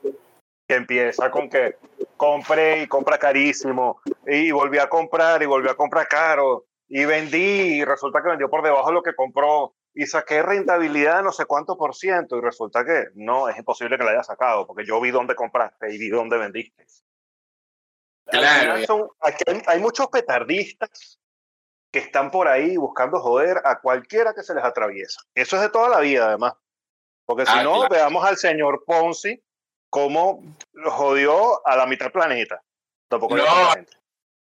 que empieza con que compré y compra carísimo, y volví a comprar y volví a comprar caro, y vendí y resulta que vendió por debajo de lo que compró, y saqué rentabilidad de no sé cuánto por ciento, y resulta que no, es imposible que la haya sacado, porque yo vi dónde compraste y vi dónde vendiste. Claro. hay, muchos petardistas que están por ahí buscando joder a cualquiera que se les atraviesa. Eso es de toda la vida, además. Porque si Ah, no, claro. veamos al señor Ponzi cómo jodió a la mitad del planeta. Tampoco No.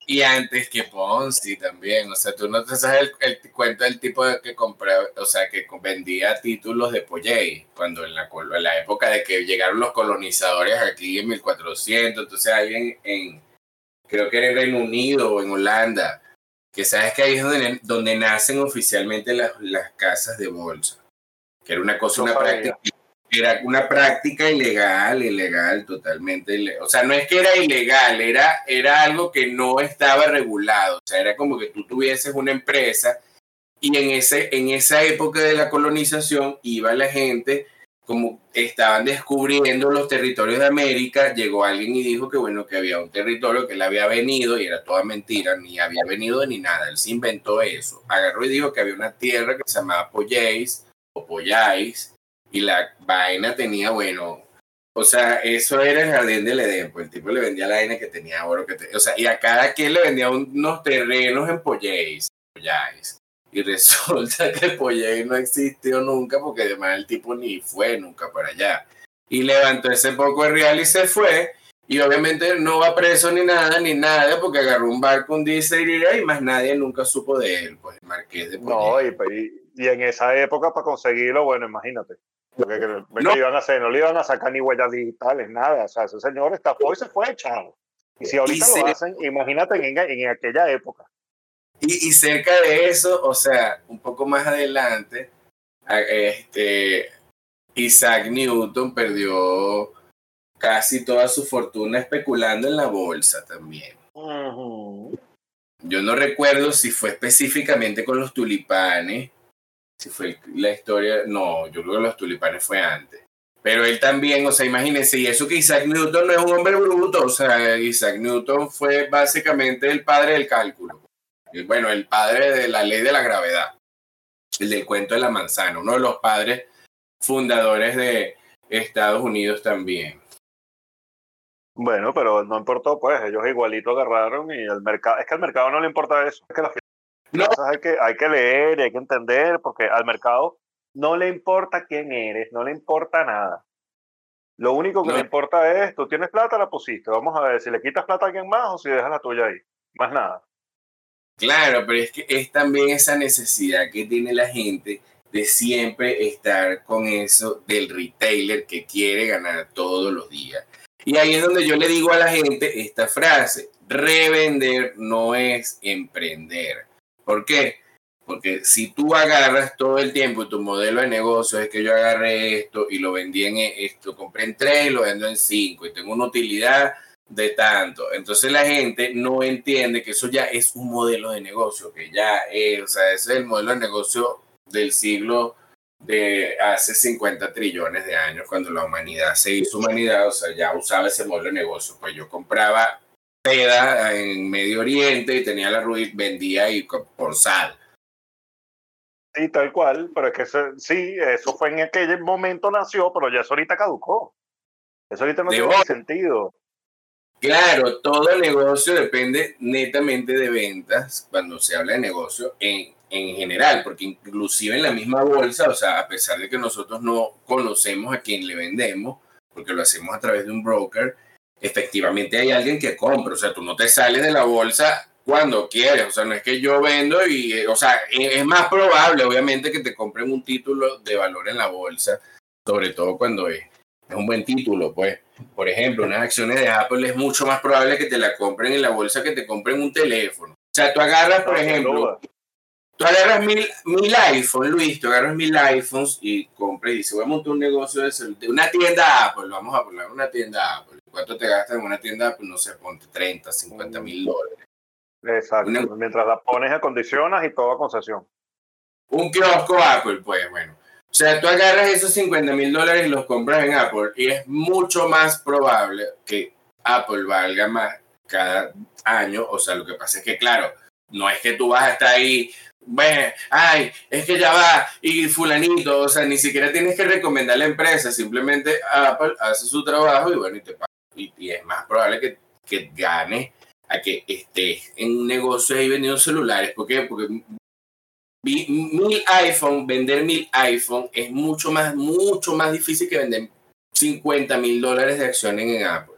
Y antes que Ponzi también, o sea, tú no te sabes el, el cuento del tipo de que compraba, o sea, que vendía títulos de Polley, cuando en la, en la época de que llegaron los colonizadores aquí en 1400, entonces alguien en, creo que era en Reino Unido o en Holanda, que sabes que ahí es donde, donde nacen oficialmente las, las casas de bolsa, que era una cosa, No una práctica era una práctica ilegal, ilegal, totalmente ilegal. O sea, no es que era ilegal, era, era algo que no estaba regulado. O sea, era como que tú tuvieses una empresa y en, ese, en esa época de la colonización iba la gente, como estaban descubriendo los territorios de América, llegó alguien y dijo que bueno, que había un territorio que él había venido y era toda mentira, ni había venido ni nada. Él se inventó eso. Agarró y dijo que había una tierra que se llamaba Pollais o Pollais y la vaina tenía, bueno, o sea, eso era el jardín del Edén, pues el tipo le vendía la vaina que tenía oro, que te- o sea, y a cada quien le vendía unos terrenos en Polláis. Y resulta que Polléis no existió nunca porque además el tipo ni fue nunca para allá. Y levantó ese poco de real y se fue. Y obviamente no va preso ni nada, ni nada, porque agarró un barco un día y más nadie nunca supo de él, pues el marqués de No, Polléis. y, en esa época para conseguirlo, bueno, imagínate. Lo que, que- que No. le iban a hacer, no le iban a sacar ni huellas digitales, nada. O sea, ese señor estafó y se fue, chavo. Y si ahorita Y lo se- hacen, imagínate en, en aquella época. Y, y cerca de eso, o sea, un poco más adelante, este, Isaac Newton perdió casi toda su fortuna especulando en la bolsa también. Yo no recuerdo si fue específicamente con los tulipanes, si fue la historia, no, yo creo que los tulipanes fue antes. Pero él también, o sea, imagínense, y eso que Isaac Newton no es un hombre bruto, o sea, Isaac Newton fue básicamente el padre del cálculo. Y Bueno, el padre de la ley de la gravedad, el del cuento de la manzana, uno de los padres fundadores de Estados Unidos también. Bueno, pero no importó, pues ellos igualito agarraron y el mercado, es que al mercado no le importa eso, es que las No. hay que, hay que leer y hay que entender, porque al mercado no le importa quién eres, no le importa nada. Lo único que No. le importa es, tú tienes plata, la pusiste, vamos a ver si le quitas plata a alguien más o si dejas la tuya ahí, más nada. Claro, pero es que es también esa necesidad que tiene la gente de siempre estar con eso del retailer que quiere ganar todos los días. Y ahí es donde yo le digo a la gente esta frase, revender no es emprender. ¿Por qué? Porque si tú agarras todo el tiempo tu modelo de negocio es que yo agarré esto y lo vendí en esto, compré en tres y lo vendo en cinco y tengo una utilidad de tanto. Entonces la gente no entiende que eso ya es un modelo de negocio, que ya es, o sea, ese es el modelo de negocio del siglo de hace 50 trillones de años, cuando la humanidad se hizo humanidad, o sea, ya usaba ese modelo de negocio. Pues yo compraba seda en Medio Oriente y tenía la ruiz, vendía y por sal. Sí, tal cual, pero es que ese- sí, eso fue en aquel momento nació, pero ya eso ahorita caducó. Eso ahorita no De tiene hoy. sentido. Claro, todo negocio depende netamente de ventas cuando se habla de negocio en, en general, porque inclusive en la misma bolsa, o sea, a pesar de que nosotros no conocemos a quien le vendemos, porque lo hacemos a través de un broker, efectivamente hay alguien que compra, o sea, tú no te sales de la bolsa cuando quieres, o sea, no es que yo vendo y, eh, o sea, es es más probable, obviamente, que te compren un título de valor en la bolsa, sobre todo cuando es, es un buen título, pues. Por ejemplo, unas acciones de Apple es mucho más probable que te la compren en la bolsa que te compren un teléfono. O sea, tú agarras, por ejemplo, tú agarras mil, mil iPhones, Luis, tú agarras mil iPhones y compras y dices, voy a montar un negocio de, de una tienda Apple, vamos a poner una tienda Apple. ¿Cuánto te gastas en una tienda Apple? No sé, ponte 30, 50 mil dólares. Exacto. Una- Mientras la pones, acondicionas y todo a concesión. Un kiosco Apple, pues bueno. O sea, tú agarras esos 50 mil dólares y los compras en Apple y es mucho más probable que Apple valga más cada año. O sea, lo que pasa es que, claro, no es que tú vas a estar ahí, bueno, ay, es que ya va, y fulanito, o sea, ni siquiera tienes que recomendar la empresa, simplemente Apple hace su trabajo y bueno, y te. Y, y es más probable que, que gane a que estés en un negocio ahí vendiendo celulares. ¿Por qué? Porque mil iPhone, vender mil iPhone es mucho más, mucho más difícil que vender 50 mil dólares de acciones en Apple.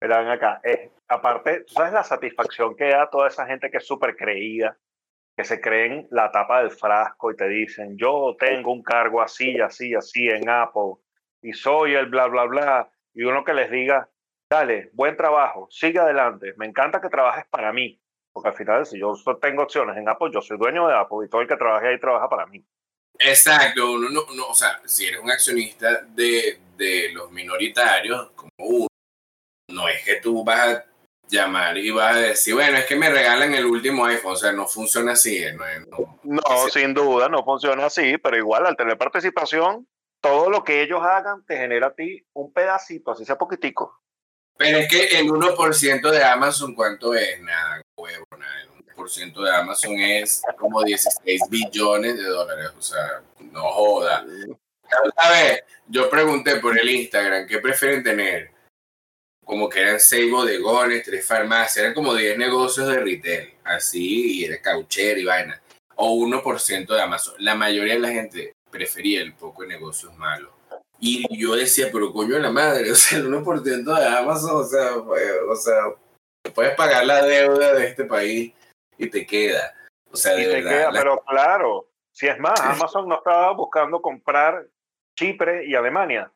Verán acá, es, aparte, ¿sabes la satisfacción que da toda esa gente que es súper creída, que se creen la tapa del frasco y te dicen, yo tengo un cargo así, así, así en Apple y soy el bla, bla, bla, y uno que les diga, dale, buen trabajo, sigue adelante, me encanta que trabajes para mí, porque al final si yo tengo opciones en Apple, yo soy dueño de Apple y todo el que trabaje ahí trabaja para mí. Exacto, uno no, no, o sea, si eres un accionista de, de los minoritarios, como uno, no es que tú vas a llamar y vas a decir, bueno, es que me regalan el último iPhone, o sea, no funciona así. No, no, sin duda, no funciona así, pero igual al tener participación, todo lo que ellos hagan te genera a ti un pedacito, así sea poquitico. Pero es que el 1% de Amazon, ¿cuánto es? Nada, huevo, nada. El 1% de Amazon es como 16 billones de dólares, o sea, no joda. Ver, yo pregunté por el Instagram, ¿qué prefieren tener? como que eran seis bodegones, tres farmacias, eran como 10 negocios de retail, así, y era cauchero y vaina, o 1% de Amazon. La mayoría de la gente prefería el poco de negocios malos. Y yo decía, pero coño la madre, o sea, el 1% de Amazon, o sea, o sea, puedes pagar la deuda de este país y te queda. O sea, de y te queda, pero claro, si es más, Amazon no estaba buscando comprar Chipre y Alemania.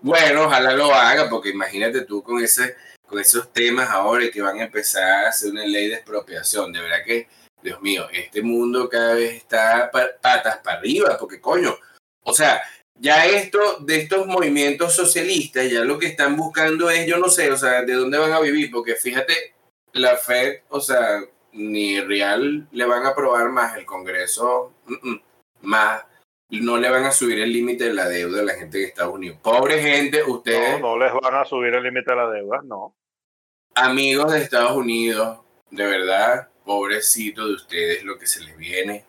Bueno, ojalá lo haga, porque imagínate tú con, ese, con esos temas ahora que van a empezar a hacer una ley de expropiación. De verdad que, Dios mío, este mundo cada vez está patas para arriba, porque coño, o sea, ya esto de estos movimientos socialistas, ya lo que están buscando es, yo no sé, o sea, de dónde van a vivir, porque fíjate, la Fed, o sea, ni Real le van a aprobar más el Congreso, más no le van a subir el límite de la deuda a la gente de Estados Unidos. Pobre gente, ustedes. No, no les van a subir el límite de la deuda, no. Amigos de Estados Unidos, de verdad, pobrecito de ustedes lo que se les viene.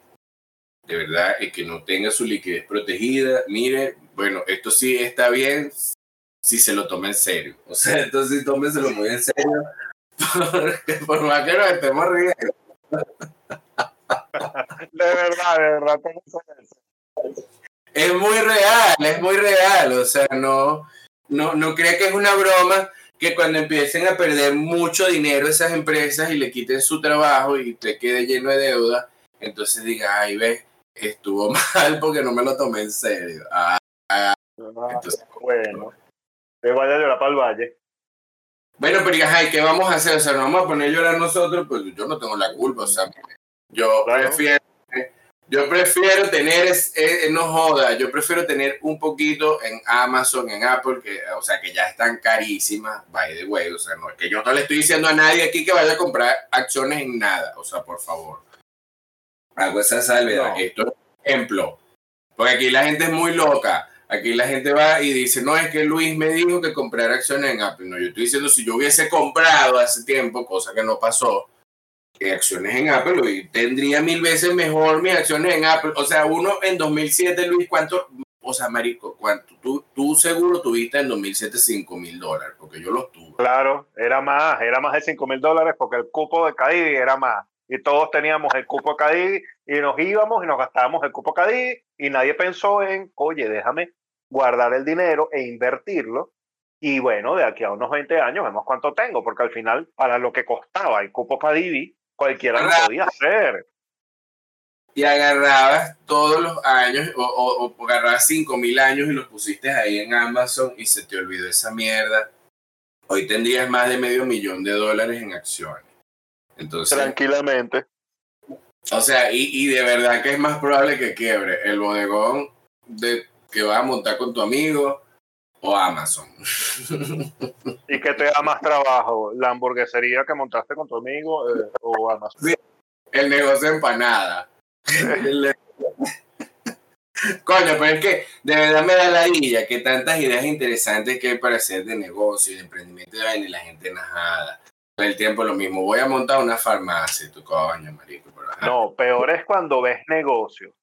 De verdad, el que no tenga su liquidez protegida, mire, bueno, esto sí está bien si se lo toma en serio. O sea, entonces tómenselo muy en serio. Porque por más que nos estemos riendo. de verdad, de verdad, es muy real, es muy real. O sea, no, no, no cree que es una broma que cuando empiecen a perder mucho dinero esas empresas y le quiten su trabajo y te quede lleno de deuda, entonces diga, ay, ve, estuvo mal porque no me lo tomé en serio. Ah, ah, bueno, te vaya a llorar para el valle. Bueno, pero ay, ¿qué vamos a hacer? O sea, no vamos a poner a llorar nosotros, pues yo no tengo la culpa, o sea, yo prefiero yo prefiero tener, eh, no joda, yo prefiero tener un poquito en Amazon, en Apple, que, o sea, que ya están carísimas, by the way, o sea, no, que yo no le estoy diciendo a nadie aquí que vaya a comprar acciones en nada, o sea, por favor. Hago esa salvedad. Esto es un ejemplo, porque aquí la gente es muy loca. Aquí la gente va y dice, no, es que Luis me dijo que comprar acciones en Apple. No, yo estoy diciendo, si yo hubiese comprado hace tiempo, cosa que no pasó, acciones en Apple y tendría mil veces mejor mis acciones en Apple. O sea, uno en 2007, Luis, ¿cuánto? O sea, Marico, ¿cuánto? Tú, tú seguro tuviste en 2007 5 mil dólares, porque yo los tuve. Claro, era más, era más de 5 mil dólares porque el cupo de Cadiz era más. Y todos teníamos el cupo Cadiz y nos íbamos y nos gastábamos el cupo Cadiz y nadie pensó en, oye, déjame guardar el dinero e invertirlo y bueno, de aquí a unos 20 años vemos cuánto tengo, porque al final, para lo que costaba el cupo Cadivi, cualquiera lo podía hacer. Y agarrabas todos los años, o, o, agarrabas 5 mil años y los pusiste ahí en Amazon y se te olvidó esa mierda. Hoy tendrías más de medio millón de dólares en acciones. Entonces, Tranquilamente. O sea, y, y de verdad que es más probable que quiebre el bodegón de, que vas a montar con tu amigo o Amazon. ¿Y qué te da más trabajo? ¿La hamburguesería que montaste con tu amigo eh, o Amazon? el negocio de empanada. Coño, pero es que de verdad me da la idea que tantas ideas interesantes que hay para hacer de negocio y de emprendimiento de y la gente enajada. El tiempo lo mismo. Voy a montar una farmacia, tu coño, marico. no, peor es cuando ves negocios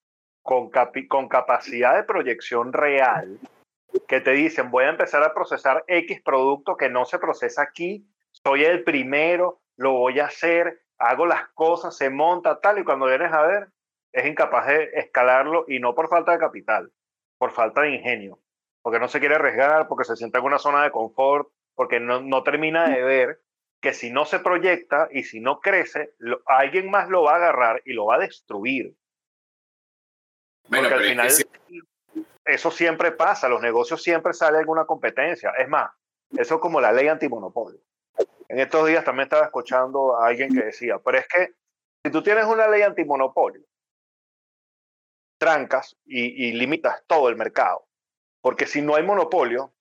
con, con capacidad de proyección real que te dicen, voy a empezar a procesar X producto que no se procesa aquí, soy el primero, lo voy a hacer, hago las cosas, se monta tal, y cuando vienes a ver, es incapaz de escalarlo y no por falta de capital, por falta de ingenio, porque no se quiere arriesgar, porque se siente en una zona de confort, porque no, no termina de ver que si no se proyecta y si no crece, alguien más lo va a agarrar y lo va a destruir. Bueno, porque al final eso siempre pasa, los negocios siempre sale alguna competencia. Es más, eso es como la ley antimonopolio. En estos días también estaba escuchando a alguien que decía, pero es que si tú tienes una ley antimonopolio, trancas y, y limitas todo el mercado, porque si no hay monopolio,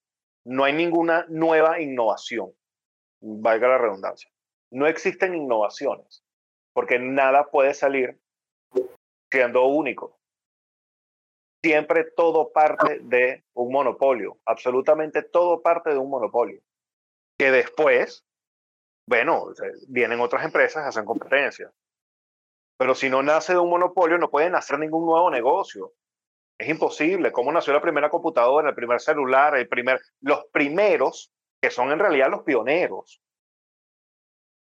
no hay ninguna nueva innovación, valga la redundancia. No existen innovaciones, porque nada puede salir siendo único siempre todo parte de un monopolio, absolutamente todo parte de un monopolio, que después, bueno, vienen otras empresas, hacen competencia. Pero si no nace de un monopolio, no puede nacer ningún nuevo negocio. Es imposible. ¿Cómo nació la primera computadora, el primer celular, el primer, los primeros, que son en realidad los pioneros?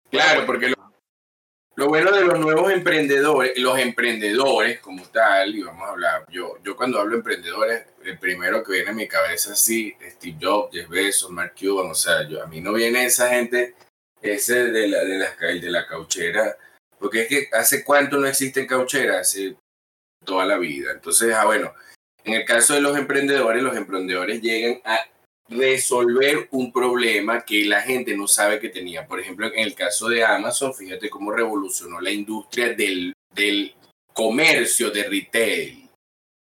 Claro, porque lo bueno de los nuevos emprendedores, los emprendedores como tal, y vamos a hablar, yo, yo cuando hablo de emprendedores, el primero que viene a mi cabeza sí, Steve Jobs, Jeff Bezos, Mark Cuban, o sea, yo, a mí no viene esa gente, ese de la, de la, de la cauchera, porque es que hace cuánto no existen caucheras, hace toda la vida. Entonces, ah, bueno, en el caso de los emprendedores, los emprendedores llegan a resolver un problema que la gente no sabe que tenía. Por ejemplo, en el caso de Amazon, fíjate cómo revolucionó la industria del, del comercio de retail.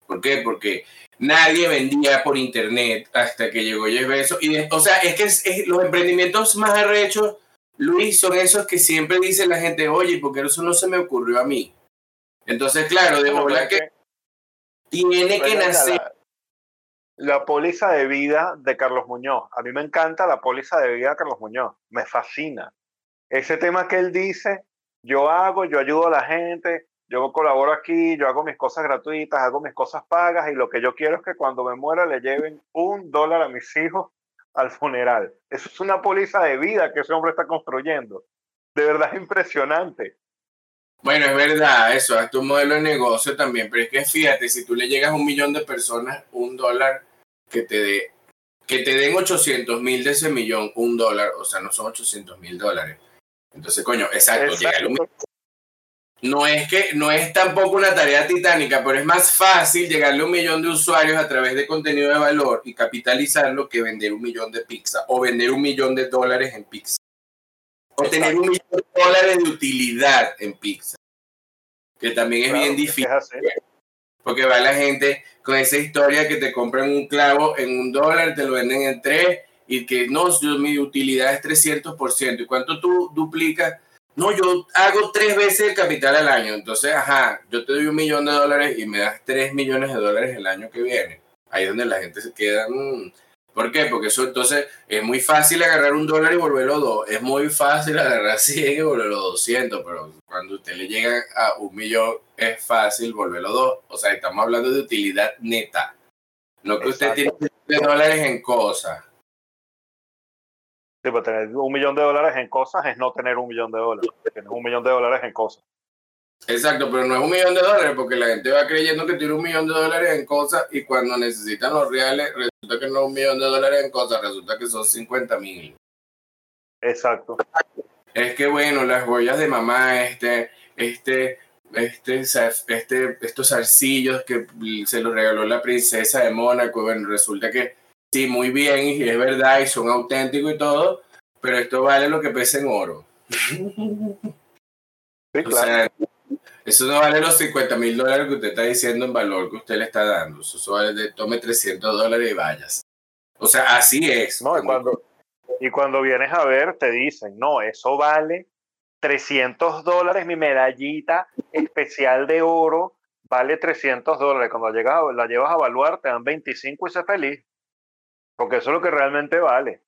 ¿Por qué? Porque nadie vendía por internet hasta que llegó Jeff Bezos. Y, o sea, es que los emprendimientos más arrechos, Luis, son esos que siempre dice la gente, oye, porque eso no se me ocurrió a mí. Entonces, claro, de verdad que tiene que nacer la póliza de vida de Carlos Muñoz. A mí me encanta la póliza de vida de Carlos Muñoz. Me fascina. Ese tema que él dice, yo hago, yo ayudo a la gente, yo colaboro aquí, yo hago mis cosas gratuitas, hago mis cosas pagas y lo que yo quiero es que cuando me muera le lleven un dólar a mis hijos al funeral. Eso es una póliza de vida que ese hombre está construyendo. De verdad es impresionante. Bueno, es verdad, eso es tu modelo de negocio también, pero es que fíjate, si tú le llegas a un millón de personas, un dólar que te dé, que te den 800 mil de ese millón, un dólar, o sea, no son 800 mil dólares. Entonces, coño, exacto, exacto. no es que no es tampoco una tarea titánica, pero es más fácil llegarle a un millón de usuarios a través de contenido de valor y capitalizarlo que vender un millón de pizza o vender un millón de dólares en pizza tener un millón de dólares de utilidad en pizza, que también es bien difícil. porque va la gente con esa historia que te compran un clavo en un dólar, te lo venden en tres, y que no, mi utilidad es 300%. ¿Y cuánto tú duplicas? No, yo hago tres veces el capital al año. Entonces, ajá, yo te doy un millón de dólares y me das tres millones de dólares el año que viene. Ahí es donde la gente se queda, mm, ¿Por qué? Porque eso entonces es muy fácil agarrar un dólar y volverlo dos. Es muy fácil agarrar 100 y volverlo 200, pero cuando usted le llega a un millón es fácil volverlo dos. O sea, estamos hablando de utilidad neta. No que usted tiene de dólares en cosas. Sí, pero tener un millón de dólares en cosas es no tener un millón de dólares. Tienes un millón de dólares en cosas. Exacto, pero no es un millón de dólares porque la gente va creyendo que tiene un millón de dólares en cosas y cuando necesitan los reales resulta que no es un millón de dólares en cosas, resulta que son 50 mil. Exacto. Es que bueno, las huellas de mamá, este, este, este, este, estos arcillos que se los regaló la princesa de Mónaco, bueno, resulta que sí, muy bien, y es verdad, y son auténticos y todo, pero esto vale lo que pesa en oro. Sí, claro. Eso no vale los 50 mil dólares que usted está diciendo en valor que usted le está dando. Eso vale de tome 300 dólares y vayas. O sea, así es. No, y cuando, y cuando vienes a ver, te dicen, no, eso vale 300 dólares, mi medallita especial de oro vale 300 dólares. Cuando llegas la llevas a evaluar, te dan 25 y sé feliz. Porque eso es lo que realmente vale.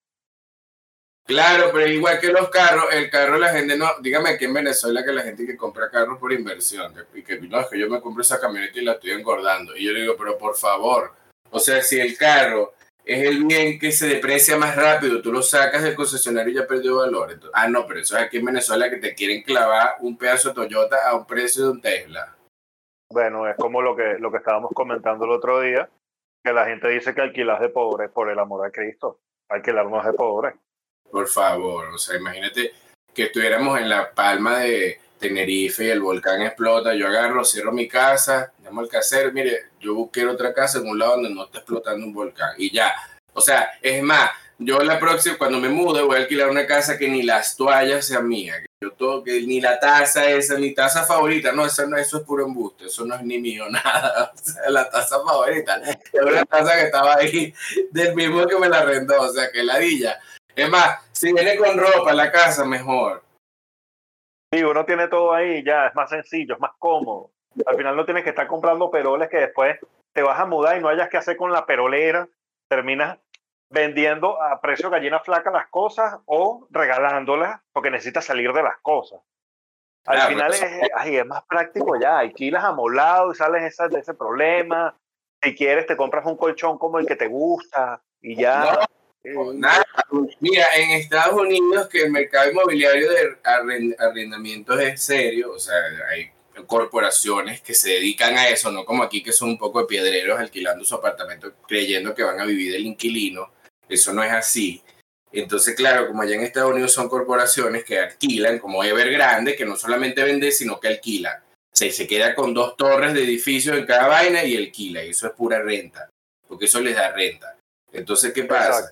Claro, pero igual que los carros, el carro la gente no, dígame aquí en Venezuela que la gente que compra carros por inversión, y que no, es que yo me compro esa camioneta y la estoy engordando. Y yo le digo, pero por favor, o sea, si el carro es el bien que se deprecia más rápido. Tú lo sacas del concesionario y ya perdió valor. ah, no, pero eso es aquí en Venezuela que te quieren clavar un pedazo de Toyota a un precio de un Tesla. Bueno, es como lo que, lo que estábamos comentando el otro día, que la gente dice que alquilas de pobres por el amor a Cristo. Alquilarnos de pobres. Por favor, o sea, imagínate que estuviéramos en la palma de Tenerife y el volcán explota, yo agarro, cierro mi casa, llamo al casero, mire, yo busqué otra casa en un lado donde no está explotando un volcán y ya. O sea, es más, yo la próxima, cuando me mude, voy a alquilar una casa que ni las toallas sean mías, que yo todo, que ni la taza esa, mi taza favorita, no, eso, no, eso es puro embuste, eso no es ni mío, nada. O sea, la taza favorita, es una taza que estaba ahí del mismo que me la arrendó, o sea, que ladilla. Es más, si viene con ropa a la casa, mejor. Sí, uno tiene todo ahí, ya es más sencillo, es más cómodo. Al final no tienes que estar comprando peroles que después te vas a mudar y no hayas que hacer con la perolera. Terminas vendiendo a precio gallina flaca las cosas o regalándolas porque necesitas salir de las cosas. Al final es, es, más práctico ya, alquilas amoblado y sales esa, de ese problema. Si quieres, te compras un colchón como el que te gusta y ya. Nada. Mira, en Estados Unidos que el mercado inmobiliario de arrendamientos es serio, o sea, hay corporaciones que se dedican a eso, no como aquí que son un poco de piedreros alquilando su apartamento creyendo que van a vivir el inquilino, eso no es así. Entonces, claro, como allá en Estados Unidos son corporaciones que alquilan, como Evergrande, que no solamente vende, sino que alquila. Se, se queda con dos torres de edificios en cada vaina y alquila, y eso es pura renta, porque eso les da renta. Entonces, ¿qué pasa?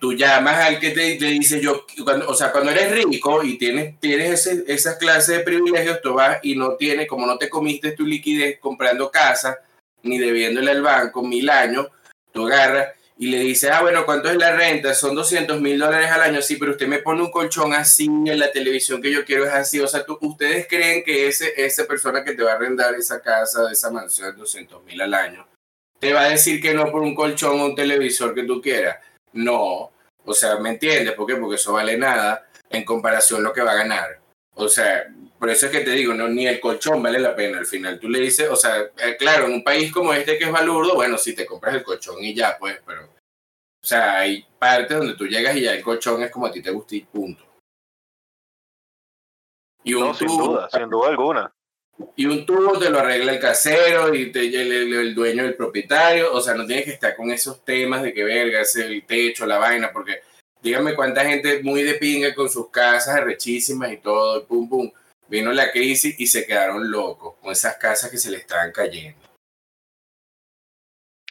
Tú llamas al que te, dice yo, cuando, o sea, cuando eres rico y tienes, tienes ese, esa clase de privilegios, tú vas y no tienes, como no te comiste tu liquidez comprando casa, ni debiéndole al banco mil años, tú agarras y le dices, ah, bueno, ¿cuánto es la renta? Son 200 mil dólares al año, sí, pero usted me pone un colchón así en la televisión que yo quiero es así, o sea, tú, ustedes creen que ese, esa persona que te va a arrendar esa casa, esa mansión, 200 mil al año, te va a decir que no por un colchón o un televisor que tú quieras. No, o sea, ¿me entiendes? ¿Por qué? Porque eso vale nada en comparación a lo que va a ganar. O sea, por eso es que te digo, no, ni el colchón vale la pena. Al final tú le dices, o sea, eh, claro, en un país como este que es balurdo, bueno, si te compras el colchón y ya, pues, pero, o sea, hay partes donde tú llegas y ya el colchón es como a ti te gusta y punto. Y un no, sin duda, sin duda alguna y un tubo te lo arregla el casero y te, el, el, dueño, el propietario. O sea, no tienes que estar con esos temas de que verga, el techo, la vaina, porque dígame cuánta gente muy de pinga con sus casas rechísimas y todo, y pum, pum. Vino la crisis y se quedaron locos con esas casas que se le estaban cayendo.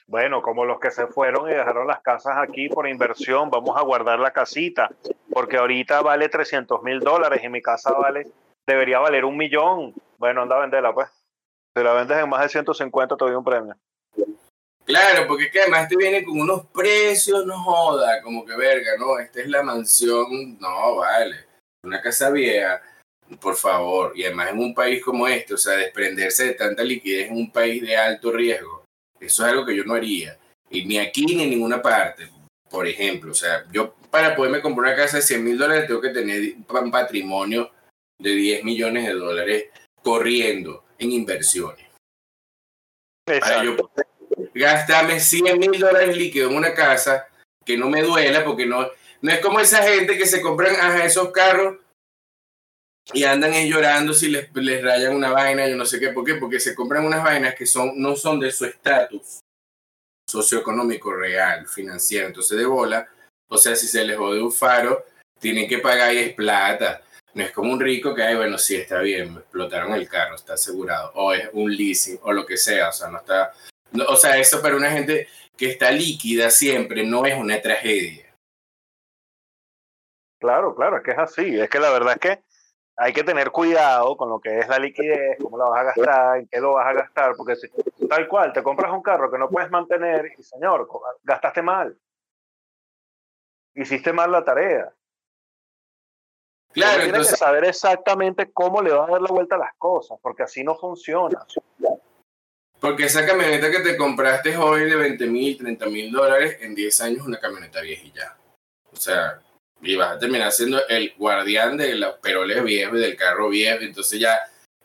Bueno, como los que se fueron y dejaron las casas aquí por inversión, vamos a guardar la casita, porque ahorita vale 300 mil dólares y mi casa vale, debería valer un millón. Bueno, anda a venderla, pues. Si la vendes en más de 150, te doy un premio. Claro, porque que además te viene con unos precios, no joda, como que verga, no, esta es la mansión, no, vale, una casa vieja, por favor, y además en un país como este, o sea, desprenderse de tanta liquidez en un país de alto riesgo, eso es algo que yo no haría, y ni aquí ni en ninguna parte, por ejemplo, o sea, yo para poderme comprar una casa de 100 mil dólares tengo que tener un patrimonio de 10 millones de dólares corriendo en inversiones. Para yo gastarme 100 mil dólares líquidos en una casa que no me duela porque no, no es como esa gente que se compran a esos carros y andan llorando si les, les rayan una vaina, yo no sé qué, ¿por qué? Porque se compran unas vainas que son, no son de su estatus socioeconómico real, financiero, entonces de bola, o sea, si se les jode un faro, tienen que pagar y es plata. No es como un rico que, hay, bueno, sí, está bien, explotaron el carro, está asegurado, o es un leasing, o lo que sea, o sea, no está... o sea, eso para una gente que está líquida siempre no es una tragedia. Claro, claro, es que es así. Es que la verdad es que hay que tener cuidado con lo que es la liquidez, cómo la vas a gastar, en qué lo vas a gastar, porque si tal cual te compras un carro que no puedes mantener y señor, gastaste mal. Hiciste mal la tarea. Claro, entonces... que saber exactamente cómo le va a dar la vuelta a las cosas, porque así no funciona. Porque esa camioneta que te compraste hoy de 20 mil, 30 mil dólares, en 10 años es una camioneta viejilla. O sea, y vas a terminar siendo el guardián de los peroles viejos y del carro viejo. Entonces ya,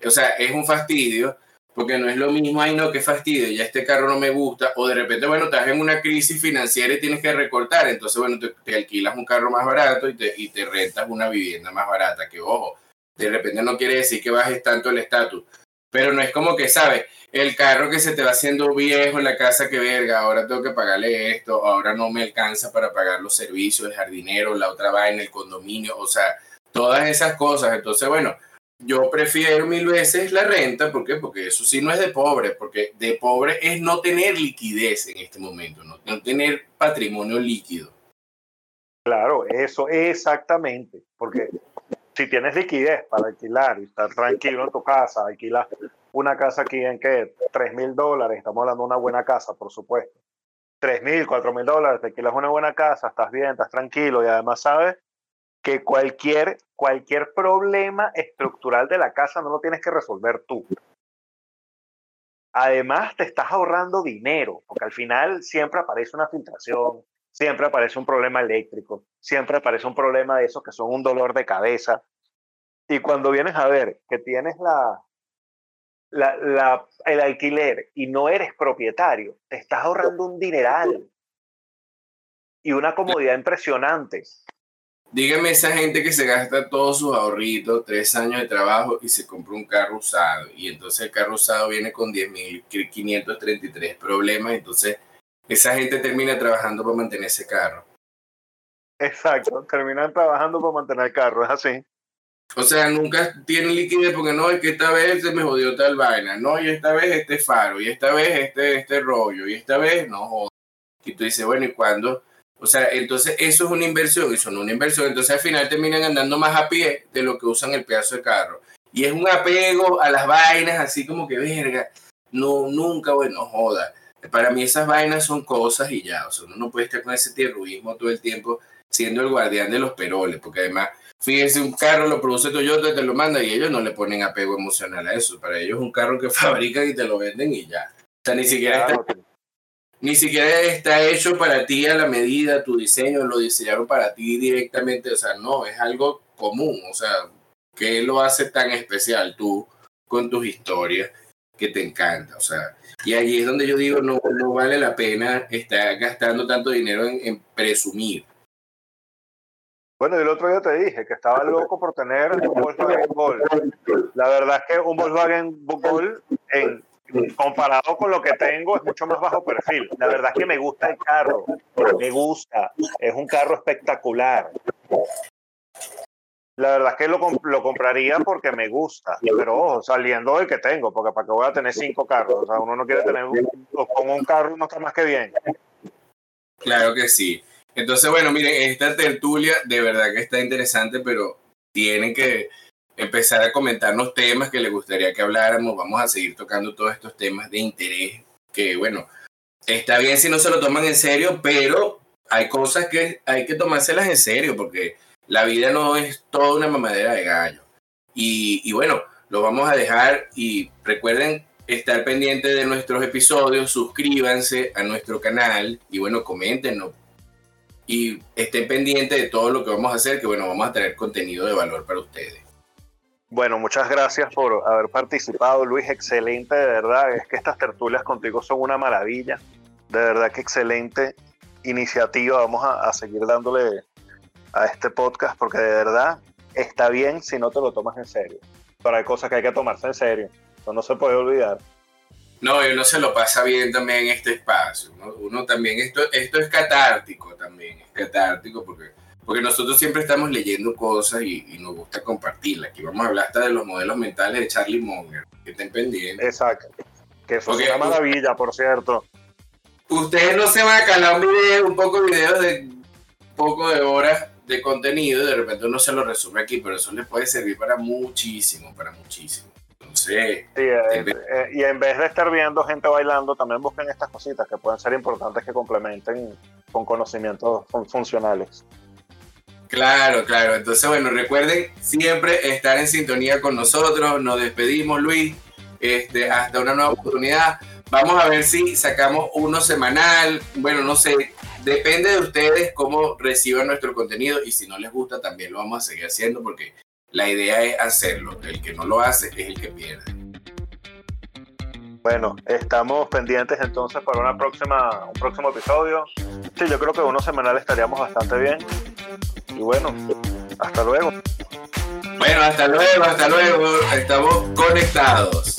o sea, es un fastidio porque no es lo mismo, ay no, qué fastidio, ya este carro no me gusta, o de repente, bueno, estás en una crisis financiera y tienes que recortar, entonces, bueno, te, alquilas un carro más barato y te, y te rentas una vivienda más barata, que ojo, de repente no quiere decir que bajes tanto el estatus, pero no es como que, ¿sabes? El carro que se te va haciendo viejo la casa que verga, ahora tengo que pagarle esto, ahora no me alcanza para pagar los servicios, el jardinero, la otra va en el condominio, o sea, todas esas cosas, entonces, bueno, yo prefiero mil veces la renta, ¿por qué? Porque eso sí no es de pobre, porque de pobre es no tener liquidez en este momento, no, tener patrimonio líquido. Claro, eso exactamente, porque si tienes liquidez para alquilar y estar tranquilo en tu casa, alquilas una casa aquí en que 3 mil dólares, estamos hablando de una buena casa, por supuesto. 3 mil, 4 mil dólares, te alquilas una buena casa, estás bien, estás tranquilo y además sabes que cualquier, cualquier problema estructural de la casa no lo tienes que resolver tú. Además, te estás ahorrando dinero, porque al final siempre aparece una filtración, siempre aparece un problema eléctrico, siempre aparece un problema de esos que son un dolor de cabeza. Y cuando vienes a ver que tienes la, el alquiler y no eres propietario, te estás ahorrando un dineral y una comodidad impresionante. Dígame esa gente que se gasta todos sus ahorritos, tres años de trabajo y se compra un carro usado. Y entonces el carro usado viene con 10.533 problemas. Entonces esa gente termina trabajando para mantener ese carro. Exacto, terminan trabajando para mantener el carro, es así. O sea, nunca tienen liquidez porque no, es que esta vez se me jodió tal vaina, no, y esta vez este faro, y esta vez este, este rollo, y esta vez no joder. Y tú dices, bueno, ¿y cuándo? O sea, entonces eso es una inversión, no es una inversión. Entonces al final terminan andando más a pie de lo que usan el pedazo de carro. Y es un apego a las vainas, así como que, verga, no, nunca, bueno, joda. Para mí esas vainas son cosas y ya. O sea, uno no puede estar con ese terrorismo todo el tiempo siendo el guardián de los peroles, porque además, fíjense, un carro lo produce Toyota y te lo manda y ellos no le ponen apego emocional a eso. Para ellos es un carro que fabrican y te lo venden y ya. O sea, ni siquiera está ni siquiera está hecho para ti a la medida, tu diseño lo diseñaron para ti directamente, o sea, no, es algo común, o sea, ¿qué lo hace tan especial tú con tus historias que te encanta? O sea, y allí es donde yo digo, no, no vale la pena estar gastando tanto dinero en, presumir. Bueno, y el otro día te dije que estaba loco por tener un Volkswagen Gol. La verdad es que un Volkswagen Gol en comparado con lo que tengo es mucho más bajo perfil. La verdad es que me gusta el carro, me gusta, es un carro espectacular. La verdad es que lo, lo compraría porque me gusta, pero ojo, saliendo del que tengo, porque para qué voy a tener cinco carros, o sea, uno no quiere tener un, con un carro no está más que bien. Claro que sí. Entonces, bueno, miren, esta tertulia de verdad que está interesante, pero tienen que empezar a comentarnos temas que les gustaría que habláramos. Vamos a seguir tocando todos estos temas de interés que, bueno, está bien si no se lo toman en serio, pero hay cosas que hay que tomárselas en serio porque la vida no es toda una mamadera de gallo. Y, y bueno, lo vamos a dejar y recuerden estar pendientes de nuestros episodios, suscríbanse a nuestro canal y bueno, coméntenos y estén pendientes de todo lo que vamos a hacer, que bueno, vamos a traer contenido de valor para ustedes. Bueno, muchas gracias por haber participado, Luis. Excelente, de verdad. Es que estas tertulias contigo son una maravilla. De verdad que excelente iniciativa. Vamos a, seguir dándole a este podcast porque de verdad está bien si no te lo tomas en serio. Pero hay cosas que hay que tomarse en serio. Eso no se puede olvidar. No, y uno se lo pasa bien también en este espacio. Uno también, esto, esto es catártico también, es catártico porque porque nosotros siempre estamos leyendo cosas y, nos gusta compartirlas. Aquí vamos a hablar hasta de los modelos mentales de Charlie Munger, que estén pendientes. Exacto. Que eso es una maravilla, por cierto. Ustedes no se van a calar un video, un poco de videos de poco de horas de contenido y de repente uno se lo resume aquí, pero eso les puede servir para muchísimo, para muchísimo. Entonces, sí, eh, eh, y en vez de estar viendo gente bailando, también busquen estas cositas que pueden ser importantes que complementen con conocimientos funcionales. Claro, claro. Entonces, bueno, recuerden siempre estar en sintonía con nosotros. Nos despedimos, Luis. Este, hasta una nueva oportunidad. Vamos a ver si sacamos uno semanal. Bueno, no sé. Depende de ustedes cómo reciban nuestro contenido y si no les gusta también lo vamos a seguir haciendo porque la idea es hacerlo. El que no lo hace es el que pierde. Bueno, estamos pendientes entonces para una próxima, un próximo episodio. Sí, yo creo que uno semanal estaríamos bastante bien. Y bueno, hasta luego. Bueno, hasta luego, hasta luego. Estamos conectados.